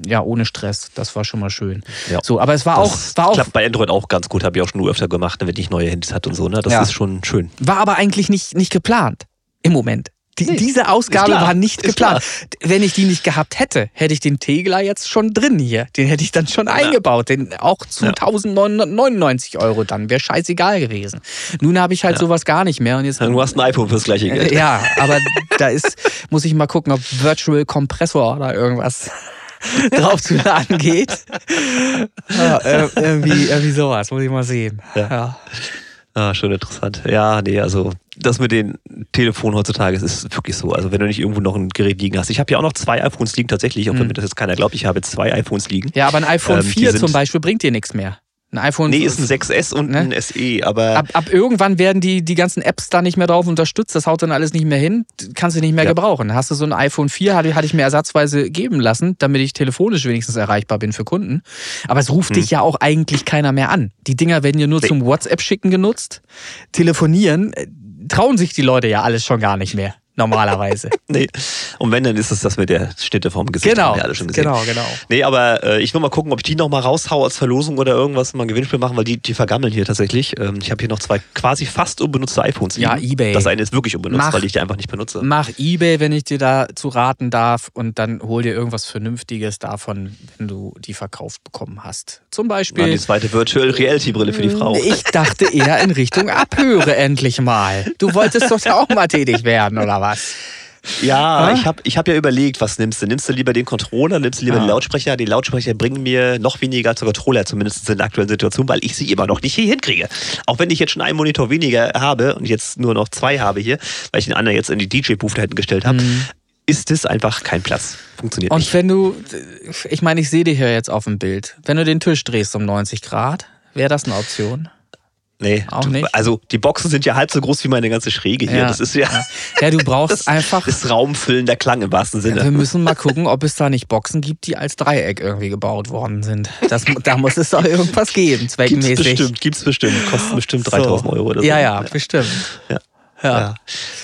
ja, ohne Stress. Das war schon mal schön. Ja. So, aber es war auch, Das war auch klappt bei Android auch ganz gut, habe ich auch schon öfter gemacht, wenn ich neue Handys hatte und so. Ne? Das Ja. ist schon schön. War aber eigentlich nicht, nicht geplant. Im Moment. Die, Nee, diese Ausgabe klar, war nicht geplant. Wenn ich die nicht gehabt hätte, hätte ich den Tegler jetzt schon drin hier. Den hätte ich dann schon eingebaut. Den auch zu Ja. 1999 Euro dann. Wäre scheißegal gewesen. Nun habe ich halt sowas gar nicht mehr. Und jetzt, Du hast ein iPhone fürs gleiche Geld. Ja, aber da ist, muss ich mal gucken, ob Virtual Compressor oder irgendwas draufzuladen geht. Ja, äh, irgendwie, irgendwie sowas, muss ich mal sehen. Ja. Ah, schon interessant. Ja, nee, also das mit den Telefonen heutzutage ist wirklich so. Also wenn du nicht irgendwo noch ein Gerät liegen hast. Ich habe ja auch noch zwei iPhones liegen tatsächlich, auch wenn Mhm. mir das jetzt keiner glaubt. Ich habe jetzt zwei iPhones liegen. Ja, aber ein iPhone Ähm, die 4 sind- zum Beispiel bringt dir nichts mehr. Ein iPhone Nee, ist ein 6S und Ne? ein SE, aber ab, ab irgendwann werden die, die ganzen Apps da nicht mehr drauf unterstützt. Das haut dann alles nicht mehr hin. Kannst du nicht mehr Ja. gebrauchen. Hast du so ein iPhone 4, hatte, hatte ich mir ersatzweise geben lassen, damit ich telefonisch wenigstens erreichbar bin für Kunden. Aber es ruft Hm. dich ja auch eigentlich keiner mehr an. Die Dinger werden ja nur Nee. zum WhatsApp-Schicken genutzt. Telefonieren äh, trauen sich die Leute ja alles schon gar nicht mehr. Normalerweise. nee. Und wenn, dann ist es das mit der Schnitte vom Gesicht. genau. haben wir alle schon gesehen. Genau, genau. Nee, aber äh, ich will mal gucken, ob ich die nochmal raushaue als Verlosung oder irgendwas, mal ein Gewinnspiel machen, weil die, die vergammeln hier tatsächlich. Ähm, ich habe hier noch zwei quasi fast unbenutzte iPhones liegen. Ja, eBay. Das eine ist wirklich unbenutzt, Mach- weil ich die einfach nicht benutze. Mach Ebay, wenn ich dir dazu raten darf, und dann hol dir irgendwas Vernünftiges davon, wenn du die verkauft bekommen hast. Zum Beispiel. die zweite Virtual Reality Brille für die Frau. Ich dachte eher in Richtung Abhöre endlich mal. Du wolltest doch auch mal tätig werden, oder was? Ja, Ah? ich habe ich hab ja überlegt, was nimmst du? Nimmst du lieber den Controller, nimmst du lieber Ah. den Lautsprecher? Die Lautsprecher bringen mir noch weniger als der Controller, zumindest in der aktuellen Situation, weil ich sie immer noch nicht hier hinkriege. Auch wenn ich jetzt schon einen Monitor weniger habe und jetzt nur noch zwei habe hier, weil ich den anderen jetzt in die DJ-Booth da hinten gestellt habe, ist es einfach kein Platz. Funktioniert Mhm. Und nicht. wenn du, ich meine, ich sehe dich hier jetzt auf dem Bild. Wenn du den Tisch drehst um 90 Grad, wäre das eine Option? Nee, Auch du, nicht? also die Boxen sind ja halb so groß wie meine ganze Schräge hier. Ja. Das ist ja Ja, du brauchst das einfach. ist raumfüllender Klang im wahrsten Sinne. Wir müssen mal gucken, ob es da nicht Boxen gibt, die als Dreieck irgendwie gebaut worden sind. Das, da muss es doch irgendwas geben, Gibt's zweckmäßig. bestimmt, gibt's bestimmt. Kosten bestimmt So. 3000 Euro oder so. Ja, ja, bestimmt. Ja. Ja. Ja.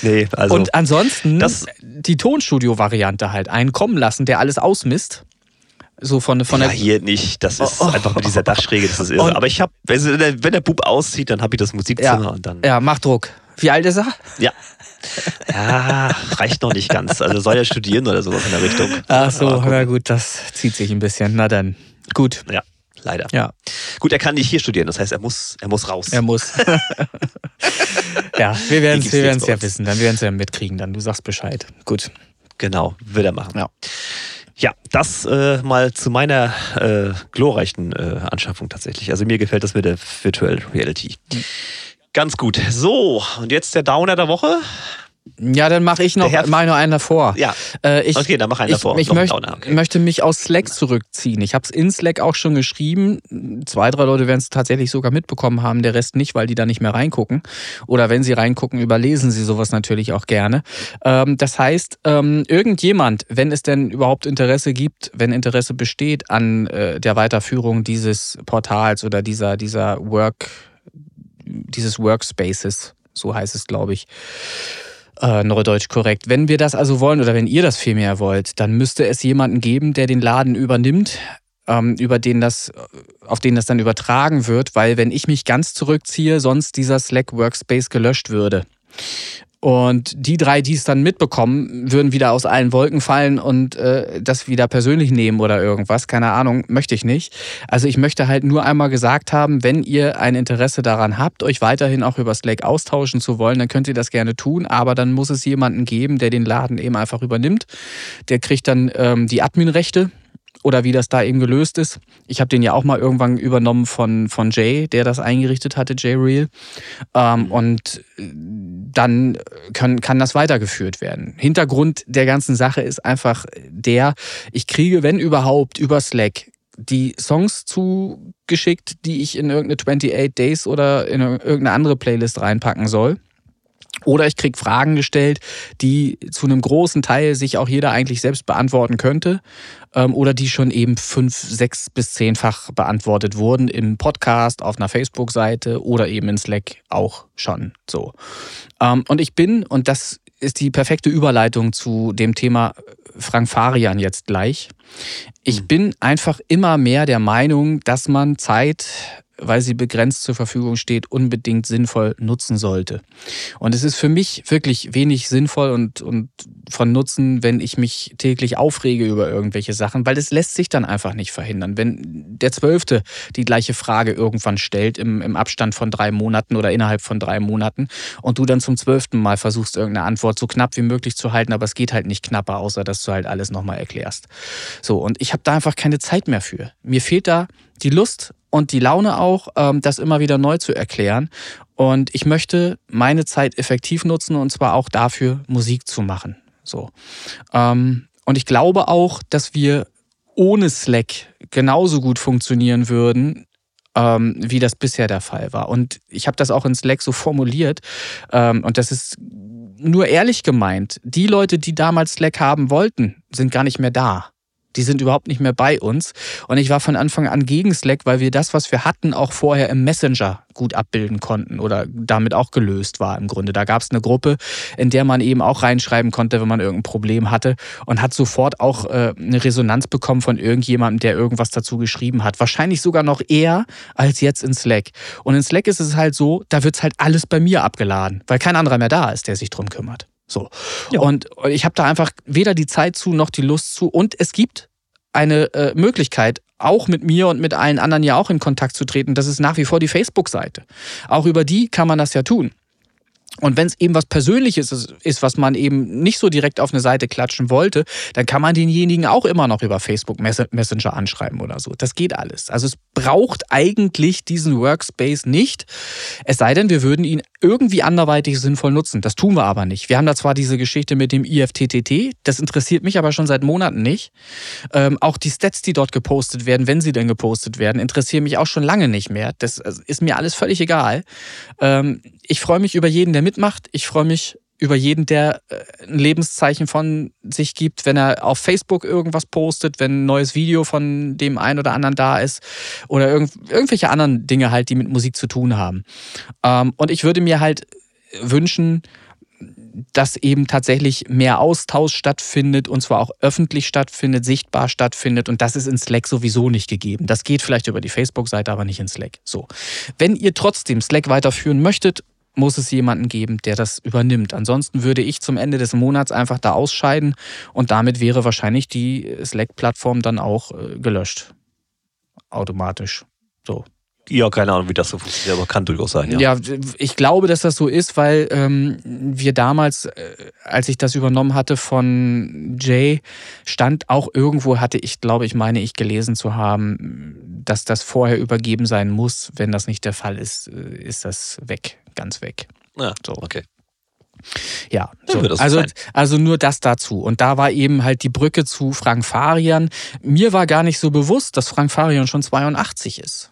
Nee, also. Und ansonsten das- die Tonstudio-Variante halt. Einen kommen lassen, der alles ausmisst. So von, von ja, der. hier nicht. Das ist Oh, oh. einfach mit dieser Dachschräge, das ist irre. Aber ich habe, wenn, der- Bub auszieht, dann habe ich das Musikzimmer Ja, und dann. ja, mach Druck. Wie alt ist er? Ja. Ja, reicht noch nicht ganz. Also soll er studieren oder sowas in der Richtung. Ach so, Aber na gut, das zieht sich ein bisschen. Na dann. Gut. Ja, leider. Ja, Gut, er kann nicht hier studieren, das heißt, er muss, er muss raus. er muss. ja, wir werden es wir werden's ja wissen. Dann werden es ja mitkriegen. Dann du sagst Bescheid. Gut. Genau, will er machen. Ja. Ja, das äh, mal zu meiner äh, glorreichen äh, Anschaffung tatsächlich. Also mir gefällt das mit der Virtual Reality. Mhm. Ganz gut. So, und jetzt der Downer der Woche. Ja, dann mache ich noch, mach ich noch einen davor. Ja. Äh, ich, Okay, dann mach einen ich, davor. Ich, einen möcht, Downer, okay. möchte mich aus Slack zurückziehen. Ich habe es in Slack auch schon geschrieben. Zwei, drei Leute werden es tatsächlich sogar mitbekommen haben, der Rest nicht, weil die da nicht mehr reingucken. Oder wenn sie reingucken, überlesen sie sowas natürlich auch gerne. Ähm, das heißt, ähm, irgendjemand, wenn es denn überhaupt Interesse gibt, wenn Interesse besteht an äh, der Weiterführung dieses Portals oder dieser, dieser Work, dieses Workspaces, so heißt es, glaube ich, äh, Neudeutsch korrekt. Wenn wir das also wollen oder wenn ihr das vielmehr wollt, dann müsste es jemanden geben, der den Laden übernimmt, ähm, über den das, auf den das dann übertragen wird, weil wenn ich mich ganz zurückziehe, sonst dieser Slack Workspace gelöscht würde. Und die drei, die es dann mitbekommen, würden wieder aus allen Wolken fallen und äh, das wieder persönlich nehmen oder irgendwas. Keine Ahnung, möchte ich nicht. Also ich möchte halt nur einmal gesagt haben, wenn ihr ein Interesse daran habt, euch weiterhin auch über Slack austauschen zu wollen, dann könnt ihr das gerne tun. Aber dann muss es jemanden geben, der den Laden eben einfach übernimmt. Der kriegt dann ähm, die Adminrechte oder wie das da eben gelöst ist. Ich habe den ja auch mal irgendwann übernommen von, von Jay, der das eingerichtet hatte, Jay Real. Ähm, mhm. und äh, dann kann, kann das weitergeführt werden. Hintergrund der ganzen Sache ist einfach der, ich kriege, wenn überhaupt, über Slack die Songs zugeschickt, die ich in irgendeine 28 Days oder in irgendeine andere Playlist reinpacken soll. Oder ich kriege Fragen gestellt, die zu einem großen Teil sich auch jeder eigentlich selbst beantworten könnte. Ähm, oder die schon eben fünf, sechs bis zehnfach beantwortet wurden im Podcast, auf einer Facebook-Seite oder eben in Slack auch schon so. Ähm, und ich bin, und das ist die perfekte Überleitung zu dem Thema Frank Farian jetzt gleich. Ich hm. bin einfach immer mehr der Meinung, dass man Zeit weil sie begrenzt zur Verfügung steht, unbedingt sinnvoll nutzen sollte. Und es ist für mich wirklich wenig sinnvoll und, und von Nutzen, wenn ich mich täglich aufrege über irgendwelche Sachen, weil das lässt sich dann einfach nicht verhindern. Wenn der Zwölfte die gleiche Frage irgendwann stellt im, im Abstand von drei Monaten oder innerhalb von drei Monaten und du dann zum zwölften Mal versuchst, irgendeine Antwort so knapp wie möglich zu halten, aber es geht halt nicht knapper, außer dass du halt alles nochmal erklärst. So, und ich habe da einfach keine Zeit mehr für. Mir fehlt da die Lust und die Laune auch, ähm, das immer wieder neu zu erklären. Und ich möchte meine Zeit effektiv nutzen und zwar auch dafür, Musik zu machen. So. Ähm, und ich glaube auch, dass wir ohne Slack genauso gut funktionieren würden, ähm, wie das bisher der Fall war. Und ich habe das auch in Slack so formuliert. und das ist nur ehrlich gemeint. Die Leute, die damals Slack haben wollten, sind gar nicht mehr da. Die sind überhaupt nicht mehr bei uns. Und ich war von Anfang an gegen Slack, weil wir das, was wir hatten, auch vorher im Messenger gut abbilden konnten oder damit auch gelöst war im Grunde. Da gab es eine Gruppe, in der man eben auch reinschreiben konnte, wenn man irgendein Problem hatte und hat sofort auch äh, eine Resonanz bekommen von irgendjemandem, der irgendwas dazu geschrieben hat. Wahrscheinlich sogar noch eher als jetzt in Slack. Und in Slack ist es halt so, da wird halt alles bei mir abgeladen, weil kein anderer mehr da ist, der sich drum kümmert. So. Ja. Und ich habe da einfach weder die Zeit zu noch die Lust zu. Und es gibt eine äh, Möglichkeit, auch mit mir und mit allen anderen ja auch in Kontakt zu treten. Das ist nach wie vor die Facebook-Seite. Auch über die kann man das ja tun. Und wenn es eben was Persönliches ist, was man eben nicht so direkt auf eine Seite klatschen wollte, dann kann man denjenigen auch immer noch über Facebook Messenger anschreiben oder so. Das geht alles. Also es braucht eigentlich diesen Workspace nicht, es sei denn, wir würden ihn irgendwie anderweitig sinnvoll nutzen. Das tun wir aber nicht. Wir haben da zwar diese Geschichte mit dem IFTTT, das interessiert mich aber schon seit Monaten nicht. Ähm, auch die Stats, die dort gepostet werden, wenn sie denn gepostet werden, interessieren mich auch schon lange nicht mehr. Das also, ist mir alles völlig egal. Ähm, ich freue mich über jeden, der mitmacht. Ich freue mich über jeden, der äh, ein Lebenszeichen von sich gibt, wenn er auf Facebook irgendwas postet, wenn ein neues Video von dem einen oder anderen da ist oder irgend, irgendwelche anderen Dinge halt, die mit Musik zu tun haben. Ähm, und ich würde mir halt wünschen, dass eben tatsächlich mehr Austausch stattfindet und zwar auch öffentlich stattfindet, sichtbar stattfindet und das ist in Slack sowieso nicht gegeben. Das geht vielleicht über die Facebook-Seite, aber nicht in Slack. So. Wenn ihr trotzdem Slack weiterführen möchtet muss es jemanden geben, der das übernimmt. Ansonsten würde ich zum Ende des Monats einfach da ausscheiden und damit wäre wahrscheinlich die Slack-Plattform dann auch äh, gelöscht. Automatisch. So. Ja, keine Ahnung, wie das so funktioniert, aber kann durchaus sein, ja. Ja, ich glaube, dass das so ist, weil ähm, wir damals, äh, als ich das übernommen hatte von Jay, stand auch irgendwo, hatte ich, glaube ich, meine ich gelesen zu haben, dass das vorher übergeben sein muss. Wenn das nicht der Fall ist, äh, ist das weg ganz weg. Ja, so. okay. Ja, so. also, also nur das dazu. Und da war eben halt die Brücke zu Frank Farian. Mir war gar nicht so bewusst, dass Frank Farian schon 82 ist.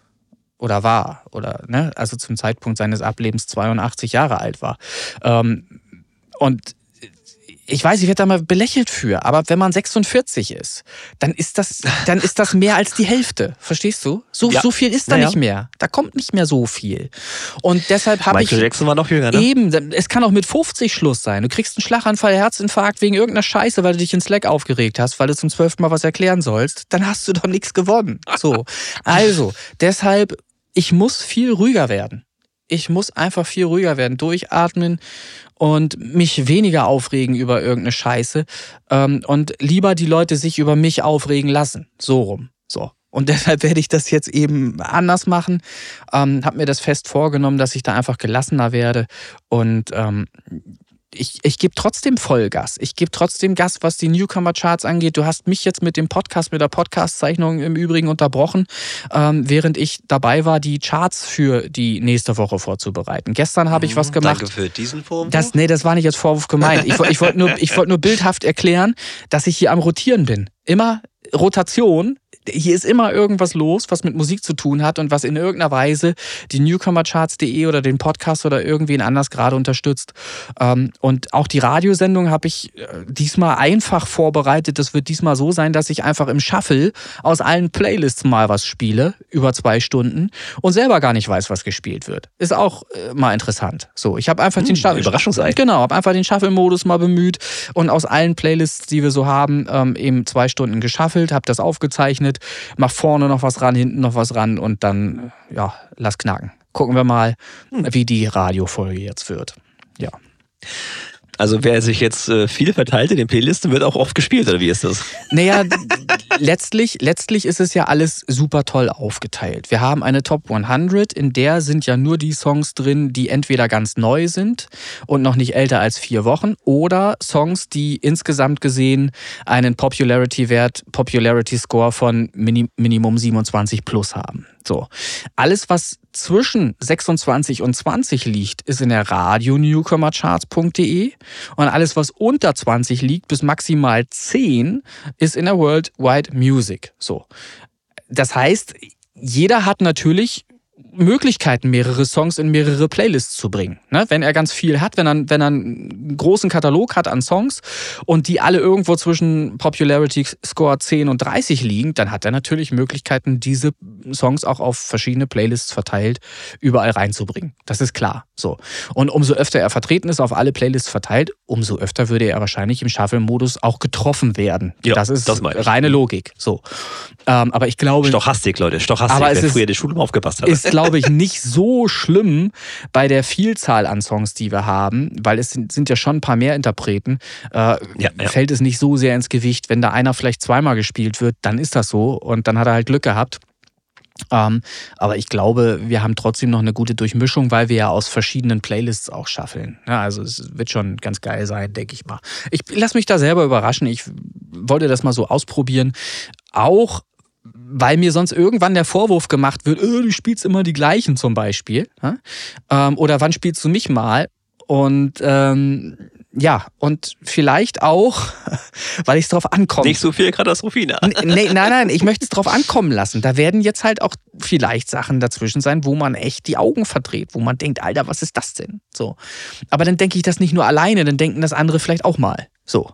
Oder war. Oder, ne? Also zum Zeitpunkt seines Ablebens 82 Jahre alt war. Ähm, und ich weiß, ich werde da mal belächelt für, aber wenn man 46 ist, dann ist das, dann ist das mehr als die Hälfte. Verstehst du? So, ja. so viel ist da naja. nicht mehr. Da kommt nicht mehr so viel. Und deshalb habe ich. Michael Jackson war noch jünger, ne? Eben, es kann auch mit 50 Schluss sein. Du kriegst einen Schlaganfall, Herzinfarkt wegen irgendeiner Scheiße, weil du dich in Slack aufgeregt hast, weil du zum zwölften Mal was erklären sollst. Dann hast du doch nichts gewonnen. So. Also, deshalb, ich muss viel ruhiger werden ich muss einfach viel ruhiger werden, durchatmen und mich weniger aufregen über irgendeine Scheiße ähm, und lieber die Leute sich über mich aufregen lassen. So rum. So. Und deshalb werde ich das jetzt eben anders machen. Ähm, habe mir das fest vorgenommen, dass ich da einfach gelassener werde und ähm, ich, ich gebe trotzdem Vollgas. Ich gebe trotzdem Gas, was die Newcomer-Charts angeht. Du hast mich jetzt mit dem Podcast, mit der Podcast-Zeichnung im Übrigen unterbrochen, ähm, während ich dabei war, die Charts für die nächste Woche vorzubereiten. Gestern habe ich was mhm. gemacht. Danke für diesen Vorwurf. Das, nee, das war nicht als Vorwurf gemeint. Ich, ich wollte nur, wollt nur bildhaft erklären, dass ich hier am Rotieren bin. Immer Rotation hier ist immer irgendwas los, was mit Musik zu tun hat und was in irgendeiner Weise die Newcomercharts.de oder den Podcast oder irgendwen anders gerade unterstützt. Ähm, und auch die Radiosendung habe ich äh, diesmal einfach vorbereitet. Das wird diesmal so sein, dass ich einfach im Shuffle aus allen Playlists mal was spiele, über zwei Stunden, und selber gar nicht weiß, was gespielt wird. Ist auch äh, mal interessant. So, ich habe einfach hm, den Shuffle. Überraschungsei. Genau, habe einfach den Shuffle-Modus mal bemüht und aus allen Playlists, die wir so haben, ähm, eben zwei Stunden geschaffelt, habe das aufgezeichnet mit, mach vorne noch was ran, hinten noch was ran und dann, ja, lass knacken. Gucken wir mal, hm. wie die Radiofolge jetzt wird. Ja. Also wer sich jetzt äh, viel verteilt in den Playlisten, wird auch oft gespielt, oder wie ist das? Naja, letztlich, letztlich ist es ja alles super toll aufgeteilt. Wir haben eine Top 100, in der sind ja nur die Songs drin, die entweder ganz neu sind und noch nicht älter als vier Wochen oder Songs, die insgesamt gesehen einen Popularity-Wert, Popularity-Score von Minimum 27 plus haben. So. Alles, was zwischen 26 und 20 liegt, ist in der Radio Newcomercharts.de und alles, was unter 20 liegt, bis maximal 10, ist in der World Wide Music. So. Das heißt, jeder hat natürlich Möglichkeiten, mehrere Songs in mehrere Playlists zu bringen. Ne? Wenn er ganz viel hat, wenn er, wenn er einen großen Katalog hat an Songs und die alle irgendwo zwischen Popularity Score 10 und 30 liegen, dann hat er natürlich Möglichkeiten, diese Songs auch auf verschiedene Playlists verteilt überall reinzubringen. Das ist klar. So. Und umso öfter er vertreten ist, auf alle Playlists verteilt, umso öfter würde er wahrscheinlich im Shuffle-Modus auch getroffen werden. Ja, das ist das reine Logik. So. Ähm, aber ich glaube. Stochastik, Leute, Stochastik, aber wer früher die Schule aufgepasst hat. Ist, glaube ich, nicht so schlimm bei der Vielzahl an Songs, die wir haben, weil es sind, sind ja schon ein paar mehr Interpreten. Äh, ja, ja. Fällt es nicht so sehr ins Gewicht. Wenn da einer vielleicht zweimal gespielt wird, dann ist das so und dann hat er halt Glück gehabt. Ähm, aber ich glaube, wir haben trotzdem noch eine gute Durchmischung, weil wir ja aus verschiedenen Playlists auch schaffeln. Ja, also es wird schon ganz geil sein, denke ich mal. Ich lasse mich da selber überraschen. Ich wollte das mal so ausprobieren. Auch weil mir sonst irgendwann der Vorwurf gemacht wird, oh, du spielst immer die gleichen zum Beispiel. Ähm, oder wann spielst du mich mal? Und ähm, ja, und vielleicht auch, weil ich es drauf ankomme. Nicht so viel Katastrophina. Nee, nein, nein, ich möchte es drauf ankommen lassen. Da werden jetzt halt auch vielleicht Sachen dazwischen sein, wo man echt die Augen verdreht, wo man denkt, Alter, was ist das denn? So. Aber dann denke ich das nicht nur alleine, dann denken das andere vielleicht auch mal. So.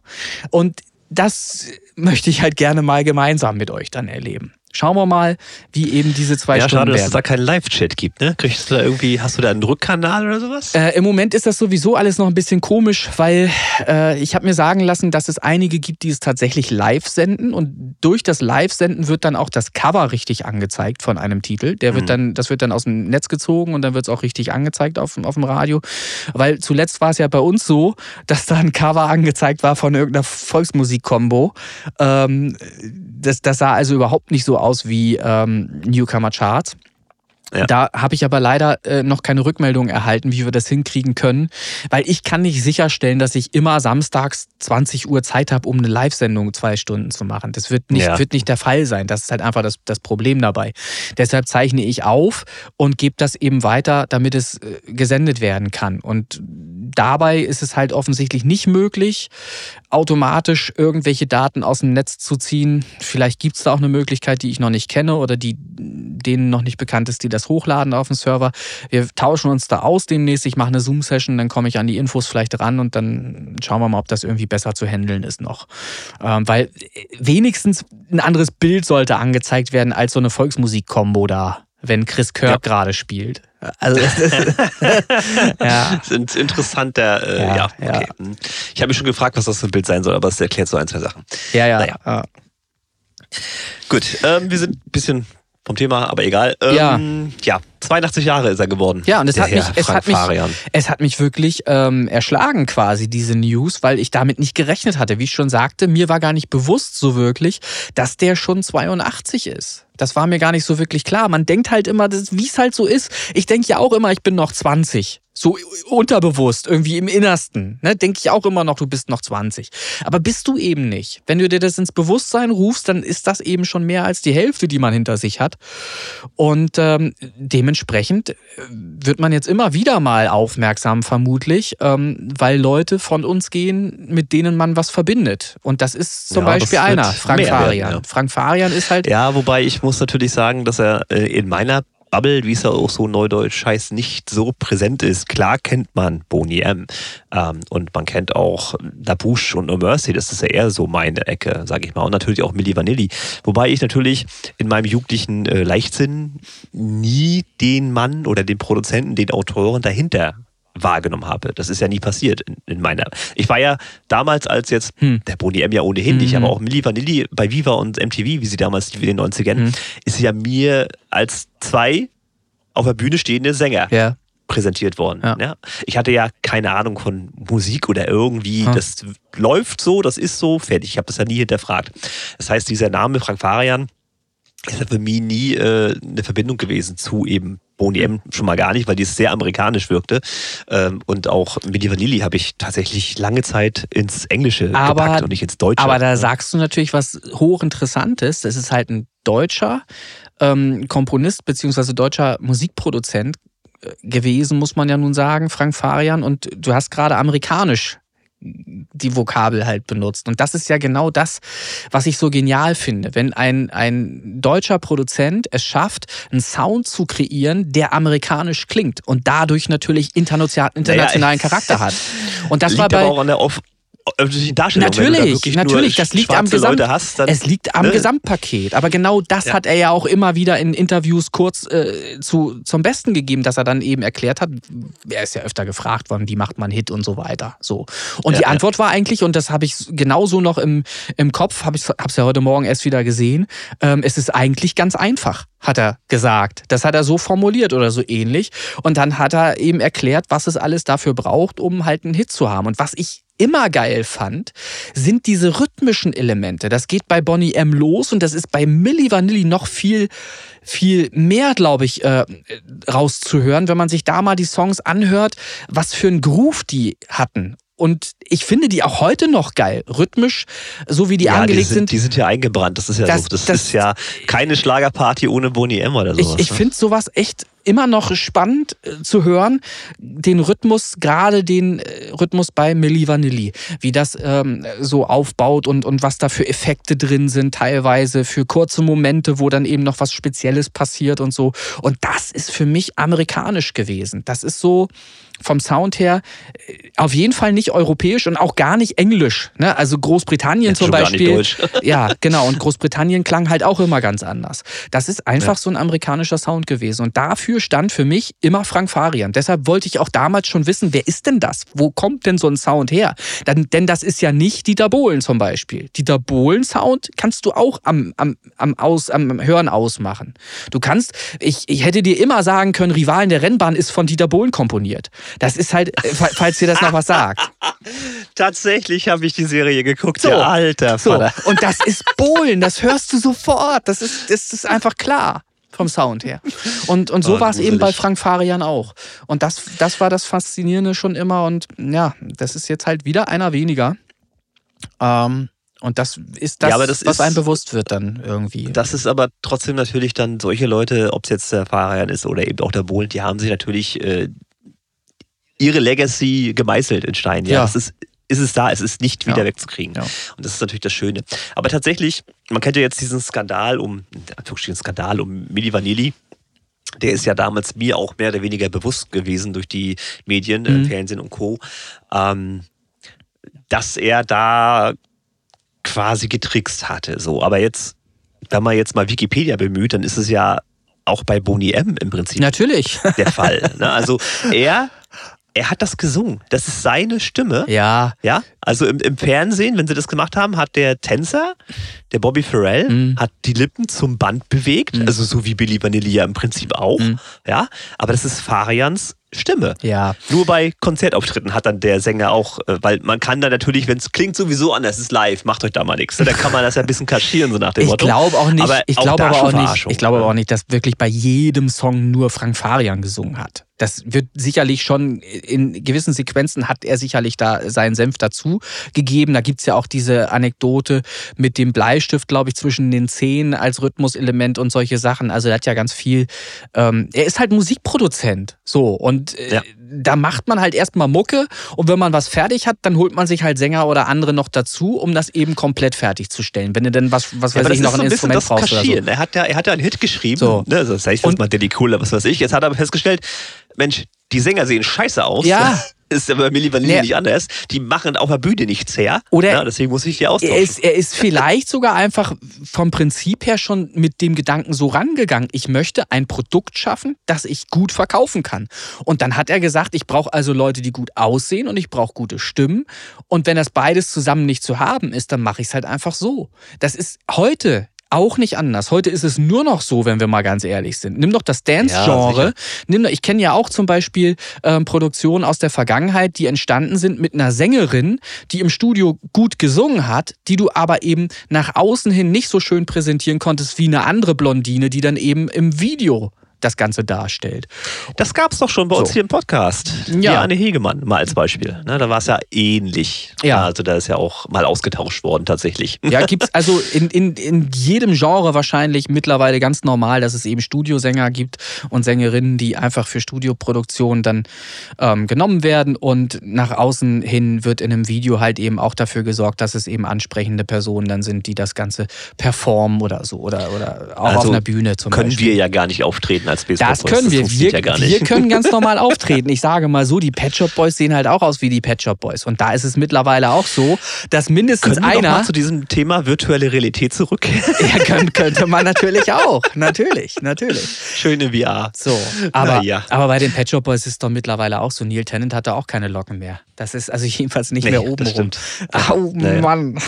Und das möchte ich halt gerne mal gemeinsam mit euch dann erleben. Schauen wir mal, wie eben diese zwei ja, Stunden schade, werden. dass es da keinen Live-Chat gibt, ne? Kriegst du da irgendwie, hast du da einen Rückkanal oder sowas? Äh, Im Moment ist das sowieso alles noch ein bisschen komisch, weil äh, ich habe mir sagen lassen, dass es einige gibt, die es tatsächlich live senden und durch das Live-Senden wird dann auch das Cover richtig angezeigt von einem Titel. Der wird mhm. dann, das wird dann aus dem Netz gezogen und dann wird es auch richtig angezeigt auf, auf dem Radio. Weil zuletzt war es ja bei uns so, dass da ein Cover angezeigt war von irgendeiner Volksmusik-Kombo. Ähm, das, das sah also überhaupt nicht so aus wie ähm, Newcomer Charts. Ja. Da habe ich aber leider äh, noch keine Rückmeldung erhalten, wie wir das hinkriegen können, weil ich kann nicht sicherstellen, dass ich immer samstags 20 Uhr Zeit habe, um eine Live-Sendung zwei Stunden zu machen. Das wird nicht, ja. wird nicht der Fall sein. Das ist halt einfach das, das Problem dabei. Deshalb zeichne ich auf und gebe das eben weiter, damit es äh, gesendet werden kann. Und dabei ist es halt offensichtlich nicht möglich, automatisch irgendwelche Daten aus dem Netz zu ziehen. Vielleicht gibt es da auch eine Möglichkeit, die ich noch nicht kenne oder die denen noch nicht bekannt ist, die das hochladen auf dem Server. Wir tauschen uns da aus demnächst. Ich mache eine Zoom-Session, dann komme ich an die Infos vielleicht ran und dann schauen wir mal, ob das irgendwie besser zu handeln ist noch. Ähm, weil wenigstens ein anderes Bild sollte angezeigt werden als so eine Volksmusik-Kombo da wenn Chris Kirk ja. gerade spielt. Also ja. das ist interessant, der, äh, ja, ja, okay. Ja. Ich habe mich schon gefragt, was das für ein Bild sein soll, aber es erklärt so ein, zwei Sachen. Ja, ja. Naja. ja. Gut, ähm, wir sind ein bisschen vom Thema, aber egal. Ähm, ja. ja, 82 Jahre ist er geworden. Ja, und es, hat mich, es, hat mich, es hat mich wirklich ähm, erschlagen quasi, diese News, weil ich damit nicht gerechnet hatte. Wie ich schon sagte, mir war gar nicht bewusst so wirklich, dass der schon 82 ist. Das war mir gar nicht so wirklich klar. Man denkt halt immer, wie es halt so ist. Ich denke ja auch immer, ich bin noch 20 so unterbewusst, irgendwie im Innersten, ne, denke ich auch immer noch, du bist noch 20. Aber bist du eben nicht. Wenn du dir das ins Bewusstsein rufst, dann ist das eben schon mehr als die Hälfte, die man hinter sich hat. Und ähm, dementsprechend äh, wird man jetzt immer wieder mal aufmerksam, vermutlich, ähm, weil Leute von uns gehen, mit denen man was verbindet. Und das ist zum ja, Beispiel einer, Frank Farian. Werden, ja. Frank Farian ist halt. Ja, wobei ich muss natürlich sagen, dass er äh, in meiner Bubble, wie es ja auch so neudeutsch heißt, nicht so präsent ist. Klar kennt man Boni M ähm, und man kennt auch Dabush und No Mercy, das ist ja eher so meine Ecke, sage ich mal. Und natürlich auch Milli Vanilli. Wobei ich natürlich in meinem jugendlichen äh, Leichtsinn nie den Mann oder den Produzenten, den Autoren dahinter wahrgenommen habe. Das ist ja nie passiert in, in meiner. Ich war ja damals als jetzt, hm. der Boni M ja ohnehin nicht, hm. aber auch Milli Vanilli bei Viva und MTV, wie sie damals in den 90ern, hm. ist ja mir als zwei auf der Bühne stehende Sänger. Ja präsentiert worden. Ja. ja. Ich hatte ja keine Ahnung von Musik oder irgendwie, ja. das läuft so, das ist so, fertig. Ich habe das ja nie hinterfragt. Das heißt, dieser Name Frank Farian ist ja für mich nie äh, eine Verbindung gewesen zu eben Boni M schon mal gar nicht, weil die sehr amerikanisch wirkte. Ähm, und auch Midi Vanilli habe ich tatsächlich lange Zeit ins Englische aber, gepackt und nicht ins Deutsche. Aber da sagst du natürlich was hochinteressantes. Es ist halt ein deutscher ähm, Komponist beziehungsweise deutscher Musikproduzent äh, gewesen, muss man ja nun sagen, Frank Farian. Und du hast gerade amerikanisch die Vokabel halt benutzt. Und das ist ja genau das, was ich so genial finde. Wenn ein, ein deutscher Produzent es schafft, einen Sound zu kreieren, der amerikanisch klingt und dadurch natürlich internationalen naja, Charakter hat. Und das Liegt war bei, aber auch an der öffentlichen Darstellung. Natürlich, da natürlich, das liegt am Gesamt, hast, dann, es liegt am ne? Gesamtpaket. Aber genau das ja. hat er ja auch immer wieder in Interviews kurz äh, zu, zum Besten gegeben, dass er dann eben erklärt hat, er ist ja öfter gefragt worden, wie macht man Hit und so weiter. So. Und ja, die Antwort war eigentlich, und das habe ich genauso noch im, im Kopf, habe ich es ja heute Morgen erst wieder gesehen, ähm, es ist eigentlich ganz einfach hat er gesagt. Das hat er so formuliert oder so ähnlich. Und dann hat er eben erklärt, was es alles dafür braucht, um halt einen Hit zu haben. Und was ich immer geil fand, sind diese rhythmischen Elemente. Das geht bei Bonnie M los und das ist bei Milli Vanilli noch viel, viel mehr, glaube ich, äh, rauszuhören, wenn man sich da mal die Songs anhört, was für ein Groove die hatten. Und ich finde die auch heute noch geil, rhythmisch, so wie die ja, angelegt die sind, Die sind ja eingebrannt, das ist ja das, so. Das, das, ist ja keine Schlagerparty ohne Bonnie M oder sowas. Ich, ich ne? finde sowas echt immer noch spannend äh, zu hören, den Rhythmus, gerade den äh, Rhythmus bei Milli Vanilli, wie das ähm, so aufbaut und, und was da für Effekte drin sind, teilweise für kurze Momente, wo dann eben noch was Spezielles passiert und so. Und das ist für mich amerikanisch gewesen. Das ist so, vom Sound her äh, auf jeden Fall nicht europäisch und auch gar nicht englisch. Ne? Also Großbritannien Jetzt zum Beispiel. ja, genau. Und Großbritannien klang halt auch immer ganz anders. Das ist einfach ja. so ein amerikanischer Sound gewesen. Und dafür stand für mich immer Frank Farian. Deshalb wollte ich auch damals schon wissen, wer ist denn das? Wo kommt denn so ein Sound her? Denn, denn das ist ja nicht Dieter Bohlen zum Beispiel. Dieter Bohlen-Sound kannst du auch am, am, am, aus, am Hören ausmachen. Du kannst, ich, ich hätte dir immer sagen können, Rivalen der Rennbahn ist von Dieter Bohlen komponiert. Das ist halt, äh, falls dir das noch was sagt. Tatsächlich habe ich die Serie geguckt, so, ja, alter so. Und das ist Bohlen, das hörst du sofort. Das ist, das ist einfach klar vom Sound her. Und, und so oh, war es eben bei Frank Farian auch. Und das, das war das Faszinierende schon immer. Und ja, das ist jetzt halt wieder einer weniger. Ähm, und das ist das, ja, das was ist, einem bewusst wird dann irgendwie. Das ist aber trotzdem natürlich dann solche Leute, ob es jetzt der Farian ist oder eben auch der Bohlen, die haben sich natürlich äh, ihre Legacy gemeißelt in Stein. Ja, ja. Das ist, ist es da, es ist nicht wieder ja. wegzukriegen. Ja. Und das ist natürlich das Schöne. Aber tatsächlich, man kennt ja jetzt diesen Skandal um, Skandal um Milli Vanilli. Der ist ja damals mir auch mehr oder weniger bewusst gewesen durch die Medien, äh, mhm. Fernsehen und Co., ähm, dass er da quasi getrickst hatte. So, aber jetzt, wenn man jetzt mal Wikipedia bemüht, dann ist es ja auch bei Boni M im Prinzip Natürlich. der Fall. Ne? Also er er hat das gesungen. Das ist seine Stimme. Ja. Ja, also im, im Fernsehen, wenn sie das gemacht haben, hat der Tänzer, der Bobby Farrell, Mhm. hat die Lippen zum Band bewegt. Also so wie Billy Vanilli ja im Prinzip auch. Mhm. Ja, aber das ist Farians Stimme. Ja. Nur bei Konzertauftritten hat dann der Sänger auch, äh, weil man kann da natürlich, wenn es klingt sowieso anders, es ist live, macht euch da mal nichts. Da kann man das ja ein bisschen kaschieren, so nach dem Ich Motto. glaube auch nicht, Aber ich auch glaube aber auch nicht, Verarschung, ich glaube aber auch nicht, dass wirklich bei jedem Song nur Frank Farian gesungen hat. Das wird sicherlich schon, in gewissen Sequenzen hat er sicherlich da seinen Senf dazu gegeben. Da gibt's ja auch diese Anekdote mit dem Bleistift, glaube ich, zwischen den Zehen als Rhythmuselement und solche Sachen. Also er hat ja ganz viel, ähm, er ist halt Musikproduzent. So, und äh, Ja. Da macht man halt erstmal Mucke und wenn man was fertig hat, dann holt man sich halt Sänger oder andere noch dazu, um das eben komplett fertigzustellen. Wenn du denn was, was Ja, weiß ich, das noch so ein ein Instrument das brauchst oder so. Er hat ja, er hat ja einen Hit geschrieben, So. ne, das heißt, Und- das mal Daddy Cool was weiß ich. Jetzt hat er aber festgestellt, Mensch, die Sänger sehen scheiße aus. Ja. Ist ja bei Milli Vanilli Nee. nicht anders. Die machen auf der Bühne nichts her. Oder- ja, deswegen muss ich die austauschen. Er ist, er ist vielleicht sogar einfach vom Prinzip her schon mit dem Gedanken so rangegangen. Ich möchte ein Produkt schaffen, das ich gut verkaufen kann. Und dann hat er gesagt, ich brauche also Leute, die gut aussehen und ich brauche gute Stimmen. Und wenn das beides zusammen nicht zu haben ist, dann mache ich es halt einfach so. Das ist heute auch nicht anders. Heute ist es nur noch so, wenn wir mal ganz ehrlich sind. Nimm doch das Dance-Genre. Ja, Nimm doch, ich kenne ja auch zum Beispiel ähm, Produktionen aus der Vergangenheit, die entstanden sind mit einer Sängerin, die im Studio gut gesungen hat, die du aber eben nach außen hin nicht so schön präsentieren konntest wie eine andere Blondine, die dann eben im Video das Ganze darstellt. Das gab es doch schon bei uns So. hier im Podcast. Ja. Ja. Anne Hegemann mal als Beispiel. Ne, da war es ja ähnlich. Ja. Also da ist ja auch mal ausgetauscht worden tatsächlich. Ja, gibt's also in, in, in jedem Genre wahrscheinlich mittlerweile ganz normal, dass es eben Studiosänger gibt und Sängerinnen, die einfach für Studioproduktion dann ähm, genommen werden und nach außen hin wird in einem Video halt eben auch dafür gesorgt, dass es eben ansprechende Personen dann sind, die das Ganze performen oder so oder, oder auch auf Also einer Bühne zum Können Beispiel. wir ja gar nicht auftreten als Baseball Das Boys. können wir. funktioniert Wir, ja wir können ganz normal auftreten. Ich sage mal so, die Pet Shop Boys sehen halt auch aus wie die Pet Shop Boys. Und da ist es mittlerweile auch so, dass mindestens Können wir einer. mal zu diesem Thema virtuelle Realität zurückkehren? Ja, könnte, könnte man natürlich auch. Natürlich, natürlich. Schöne VR. So, aber, ja. aber bei den Pet Shop Boys ist es doch mittlerweile auch so. Neil Tennant hat da auch keine Locken mehr. Das ist also jedenfalls nicht Nee, mehr oben das rum. stimmt. Au, Naja. Mann.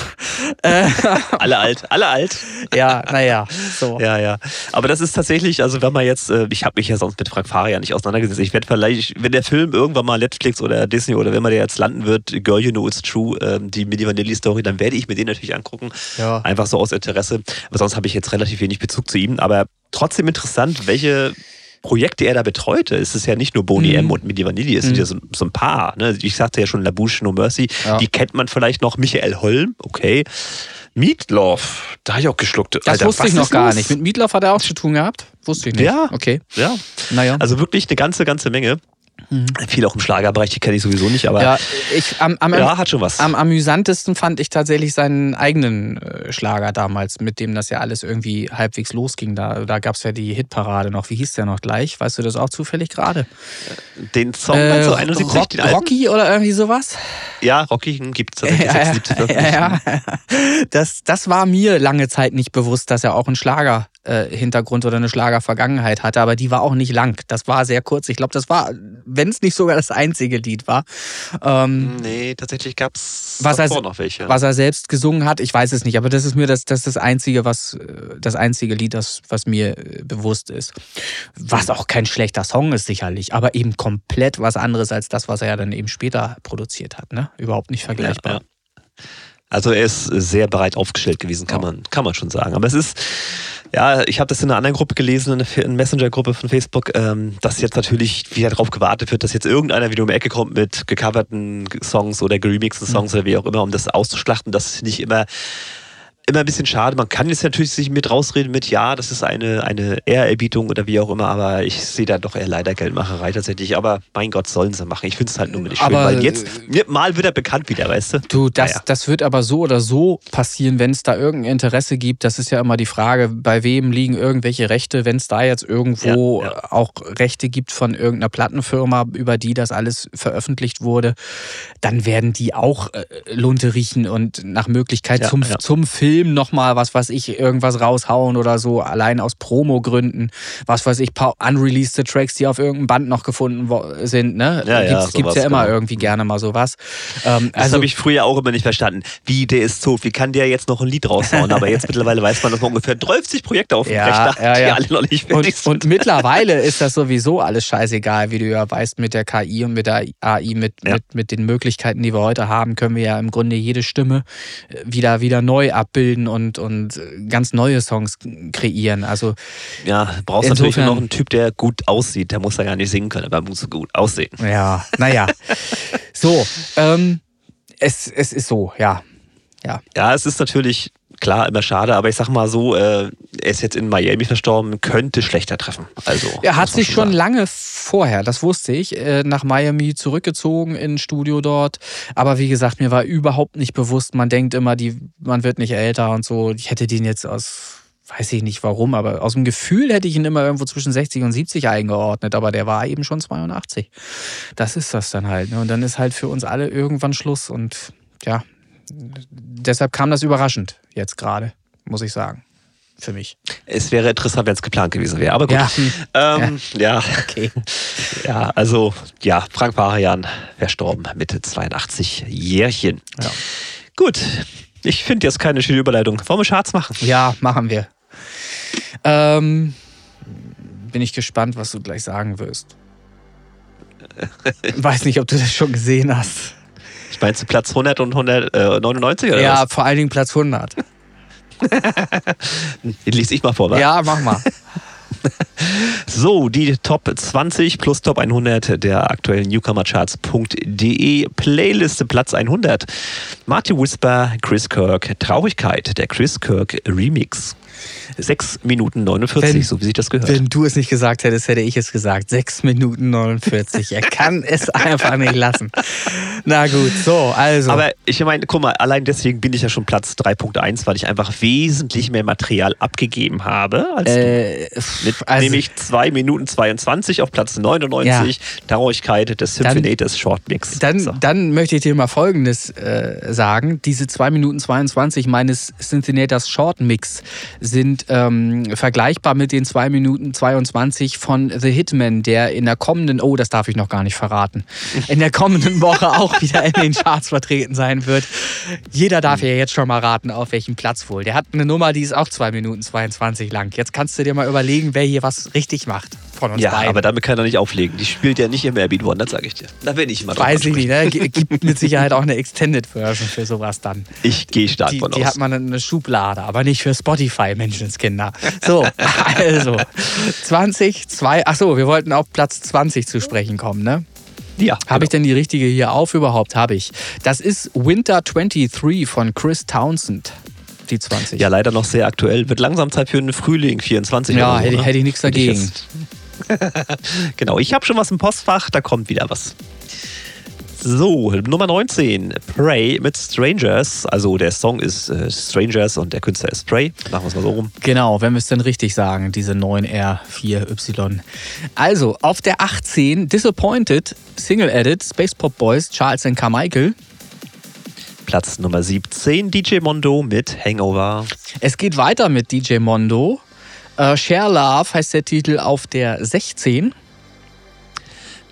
Alle alt, alle alt. ja, naja, so. Ja, ja. Aber das ist tatsächlich, also wenn man jetzt, äh, ich habe mich ja sonst mit Frank Faria nicht auseinandergesetzt. Ich werde vielleicht, wenn der Film irgendwann mal Netflix oder Disney oder wenn man der jetzt landen wird, Girl You Know It's True, ähm, die Milli Vanilli Story, dann werde ich mir den natürlich angucken. Ja. Einfach so aus Interesse. Aber sonst habe ich jetzt relativ wenig Bezug zu ihm. Aber trotzdem interessant, welche Projekte er da betreute. Es ist ja nicht nur Boni Mhm. M und Milli Vanilli, es sind ja so, so ein paar. Ne? Ich sagte ja schon La Bouche No Mercy, Ja. die kennt man vielleicht noch. Michael Holm, okay. Meatloaf, da habe ich auch geschluckt. Das Alter, wusste ich noch gar los? nicht. Mit Meatloaf hat er auch zu tun gehabt? Wusste ich nicht. Ja. Okay. Ja, Naja. also wirklich eine ganze, ganze Menge. Viel auch im Schlagerbereich, die kenne ich sowieso nicht, aber Mhm. ja, ja, ich, am, am, hat schon was. Am amüsantesten fand ich tatsächlich seinen eigenen äh, Schlager damals, mit dem das ja alles irgendwie halbwegs losging. Da, da gab es ja die Hitparade noch. Wie hieß der noch gleich? Weißt du das auch zufällig gerade? den Song, meinst du, 71, Äh, Rock, den alten? Rocky oder irgendwie sowas? Ja, Rocky gibt es tatsächlich Ja, ja, 76 veröffentlicht. ja, ja. Das, das war mir lange Zeit nicht bewusst, dass er auch einen Schlager-Hintergrund oder eine Schlager-Vergangenheit hatte, aber die war auch nicht lang. Das war sehr kurz. Ich glaube, das war, wenn es nicht sogar das einzige Lied war. Ähm, Nee, tatsächlich gab es davor noch welche. was er selbst gesungen hat, ich weiß es nicht, aber das ist mir das, das, ist das einzige, was äh, das einzige Lied, das, was mir äh, bewusst ist. Was auch kein schlechter Song ist, sicherlich, aber eben komplett was anderes als das, was er ja dann eben später produziert hat. Ne? Überhaupt nicht vergleichbar. Ja, ja. Also er ist sehr breit aufgestellt gewesen, kann, man, kann man schon sagen. Aber es ist, ja, ich habe das in einer anderen Gruppe gelesen, in einer Messenger-Gruppe von Facebook, ähm, dass jetzt natürlich wieder darauf gewartet wird, dass jetzt irgendeiner wieder um die Ecke kommt mit gecoverten Songs oder geremixten Songs oder wie auch immer, um das auszuschlachten. Das finde ich immer immer ein bisschen schade. Man kann jetzt natürlich sich mit rausreden mit, ja, das ist eine, eine Ehrerbietung oder wie auch immer, aber ich sehe da doch eher leider Geldmacherei tatsächlich. Aber mein Gott, sollen sie machen. Ich finde es halt nur nicht schön, Aber, weil jetzt, mal wird er bekannt wieder, weißt du? Du, das, Naja. das wird aber so oder so passieren, wenn es da irgendein Interesse gibt. Das ist ja immer die Frage, bei wem liegen irgendwelche Rechte, wenn es da jetzt irgendwo Ja, ja. auch Rechte gibt von irgendeiner Plattenfirma, über die das alles veröffentlicht wurde, dann werden die auch äh, Lunte riechen und nach Möglichkeit Ja, zum, zum Film Film nochmal, was weiß ich, irgendwas raushauen oder so, allein aus Promo-Gründen, was weiß ich, paar unreleased Tracks, die auf irgendeinem Band noch gefunden sind, ne? Ja, ja, gibt's, gibt's ja immer genau. irgendwie gerne mal sowas. Ähm, das also, habe ich früher auch immer nicht verstanden. Wie, der ist tot, wie kann der jetzt noch ein Lied raushauen? Aber jetzt mittlerweile weiß man, dass man ungefähr 30 Projekte auf dem ja, Rechner hat, ja, die alle noch nicht fertig und, und mittlerweile ist das sowieso alles scheißegal, wie du ja weißt, mit der KI und mit der AI, mit, mit, mit den Möglichkeiten, die wir heute haben, können wir ja im Grunde jede Stimme äh, wieder, wieder neu abbilden und, und ganz neue Songs kreieren. Also ja, brauchst natürlich nur noch einen Typ, der gut aussieht. Der muss ja gar nicht singen können, aber muss so gut aussehen. Ja, naja. so, ähm, es, es ist so, ja. Ja. ja, es ist natürlich klar, immer schade, aber ich sag mal so, äh, er ist jetzt in Miami verstorben, könnte schlechter treffen. Also, er hat sich schon sagen. lange vorher, das wusste ich, äh, nach Miami zurückgezogen in ein Studio dort. Aber wie gesagt, mir war überhaupt nicht bewusst, man denkt immer, die, man wird nicht älter und so. Ich hätte den jetzt aus weiß ich nicht warum, aber aus dem Gefühl hätte ich ihn immer irgendwo zwischen 60 und 70 eingeordnet, aber der war eben schon 82. Das ist das dann halt. Ne? Und dann ist halt für uns alle irgendwann Schluss und ja, deshalb kam das überraschend jetzt gerade, muss ich sagen. Für mich. Es wäre interessant, wenn es geplant gewesen wäre, aber gut. Ja, ähm, ja. ja. Okay. ja, also, ja, Frank Varian verstorben, Mitte 82 Jährchen. Ja. Gut, ich finde jetzt keine schöne Überleitung. Wollen wir Charts machen? Ja, machen wir. Ähm, bin ich gespannt, was du gleich sagen wirst. Weiß nicht, ob du das schon gesehen hast. Ich meine, Platz 100 und 199 oder Ja, was? vor allen Dingen Platz 100. Den lese ich mal vor, wa? Ja, mach mal. So, die Top 20 plus Top 100 der aktuellen Newcomercharts.de Playliste Platz 100. Marty Whisper, Chris Kirk, Traurigkeit, der Chris Kirk Remix. 6 Minuten 49, wenn, so wie sich das gehört. Wenn du es nicht gesagt hättest, hätte ich es gesagt. 6 Minuten 49. er kann es einfach nicht lassen. Na gut, so, also. Aber ich meine, guck mal, allein deswegen bin ich ja schon Platz 3.1, weil ich einfach wesentlich mehr Material abgegeben habe als äh. Mit also, nämlich 2 Minuten 22 auf Platz 99, ja. Traurigkeit des Symphonatus Shortmix. Dann, so. dann möchte ich dir mal Folgendes äh, sagen. Diese 2 Minuten 22 meines Synthenators Shortmix sind ähm, vergleichbar mit den 2 Minuten 22 von The Hitman, der in der kommenden, oh, das darf ich noch gar nicht verraten, in der kommenden Woche auch wieder in den Charts vertreten sein wird. Jeder darf ja jetzt schon mal raten, auf welchem Platz wohl. Der hat eine Nummer, die ist auch 2 Minuten 22 lang. Jetzt kannst du dir mal überlegen, wer hier was richtig macht von uns ja, beiden. aber damit kann er nicht auflegen. Die spielt ja nicht im Airbeat One, das sage ich dir. Da bin ich immer drauf Weiß ich nicht, ne? Gibt mit Sicherheit auch eine Extended Version für sowas dann. Ich gehe stark die, von die aus. Die hat man eine Schublade, aber nicht für Spotify, Menschenskinder. So, also 20, 2, achso, wir wollten auf Platz 20 zu sprechen kommen, ne? Ja. Habe genau. ich denn die richtige hier auf? Überhaupt habe ich. Das ist Winter 23 von Chris Townsend. Die 20. Ja, leider noch sehr aktuell. Wird langsam Zeit für einen Frühling 24. Ja, so, hätte, ne? hätte ich nichts dagegen. genau, ich habe schon was im Postfach, da kommt wieder was. So, Nummer 19, Prey mit Strangers. Also der Song ist äh, Strangers und der Künstler ist Prey. Machen wir es mal so rum. Genau, wenn wir es denn richtig sagen, diese 9R4Y. Also, auf der 18, Disappointed, Single Edit, Space Pop Boys, Charles and Carmichael. Platz Nummer 17, DJ Mondo mit Hangover. Es geht weiter mit DJ Mondo. Äh, Share Love heißt der Titel auf der 16.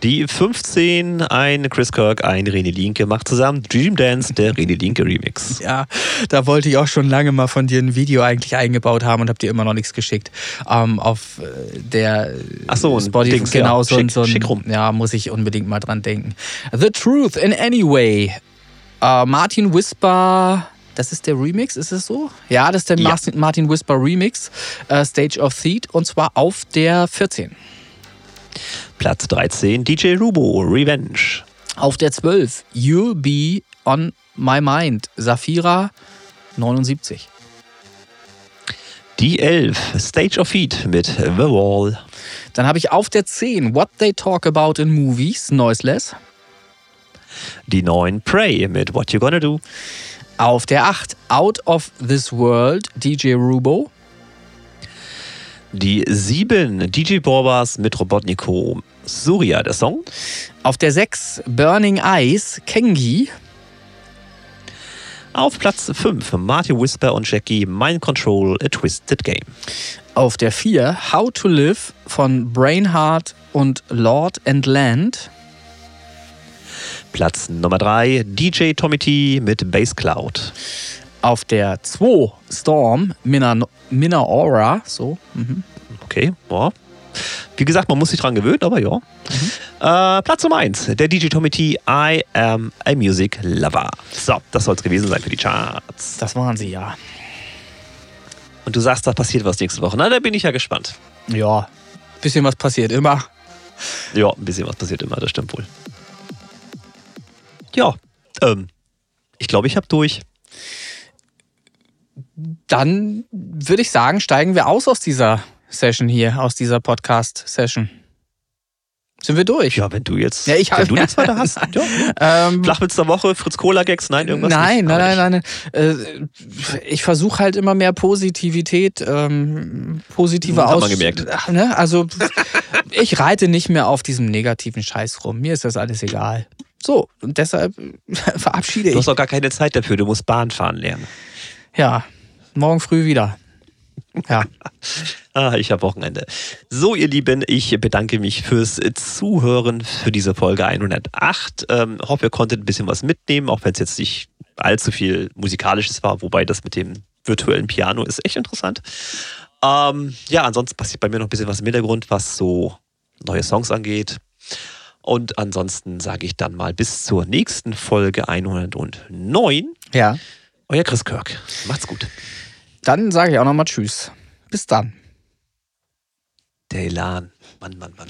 Die 15, ein Chris Kirk, ein René Linke macht zusammen Dream Dance, der René Linke Remix. Ja, da wollte ich auch schon lange mal von dir ein Video eigentlich eingebaut haben und habe dir immer noch nichts geschickt. Ähm, auf äh, der Ach so, Spotify, Dings, genau, ja. so, schick, so ein, schick rum. ja, muss ich unbedingt mal dran denken. The Truth in Anyway. Äh, Martin Whisper. Das ist der Remix, ist es so? Ja, das ist der ja. Martin Whisper Remix, äh, Stage of Theat, und zwar auf der 14. Platz 13 DJ Rubo, Revenge. Auf der 12 You'll Be On My Mind, Safira 79. Die 11 Stage of Heat mit The Wall. Dann habe ich auf der 10 What They Talk About in Movies, Noiseless. Die 9 Pray mit What You Gonna Do. Auf der 8 Out of This World, DJ Rubo. Die 7 DJ Borbas mit Robotnico Surya, der Song. Auf der 6 Burning Eyes, Kengi. Auf Platz 5 Martin Whisper und Jackie Mind Control A Twisted Game. Auf der 4 How to Live von Brainheart und Lord and Land. Platz Nummer 3 DJ Tommy T mit Bass Cloud. Auf der 2 Storm Minna, Minna Aura. So. Mhm. Okay, ja. Wie gesagt, man muss sich dran gewöhnen, aber ja. Mhm. Äh, Platz Nummer 1, der DJ Tommy T, I am a Music Lover. So, das soll es gewesen sein für die Charts. Das waren sie, ja. Und du sagst, da passiert was nächste Woche. Na, da bin ich ja gespannt. Ja, bisschen was passiert immer. Ja, ein bisschen was passiert immer, das stimmt wohl. Ja, ähm, ich glaube, ich habe durch. Dann würde ich sagen, steigen wir aus aus dieser Session hier, aus dieser Podcast-Session. Sind wir durch? Ja, wenn du jetzt, ja, ich, wenn du nichts weiter hast. Ja. Ähm, Flachwitz der Woche, Fritz Cola Gags, nein, irgendwas Nein, nicht, nein, nein, nein, nein. Äh, ich versuche halt immer mehr Positivität, ähm, positive Aus. man gemerkt. Ne? Also ich reite nicht mehr auf diesem negativen Scheiß rum. Mir ist das alles egal. So, und deshalb verabschiede ich. Du hast auch gar keine Zeit dafür, du musst Bahn fahren lernen. Ja, morgen früh wieder. Ja. ah, ich habe Wochenende. So, ihr Lieben, ich bedanke mich fürs Zuhören für diese Folge 108. Ähm, hoffe, ihr konntet ein bisschen was mitnehmen, auch wenn es jetzt nicht allzu viel Musikalisches war, wobei das mit dem virtuellen Piano ist echt interessant. Ähm, ja, ansonsten passiert bei mir noch ein bisschen was im Hintergrund, was so neue Songs angeht. Und ansonsten sage ich dann mal bis zur nächsten Folge 109. Ja. Euer Chris Kirk. Macht's gut. Dann sage ich auch nochmal Tschüss. Bis dann. Der Elan. Mann, Mann, Mann.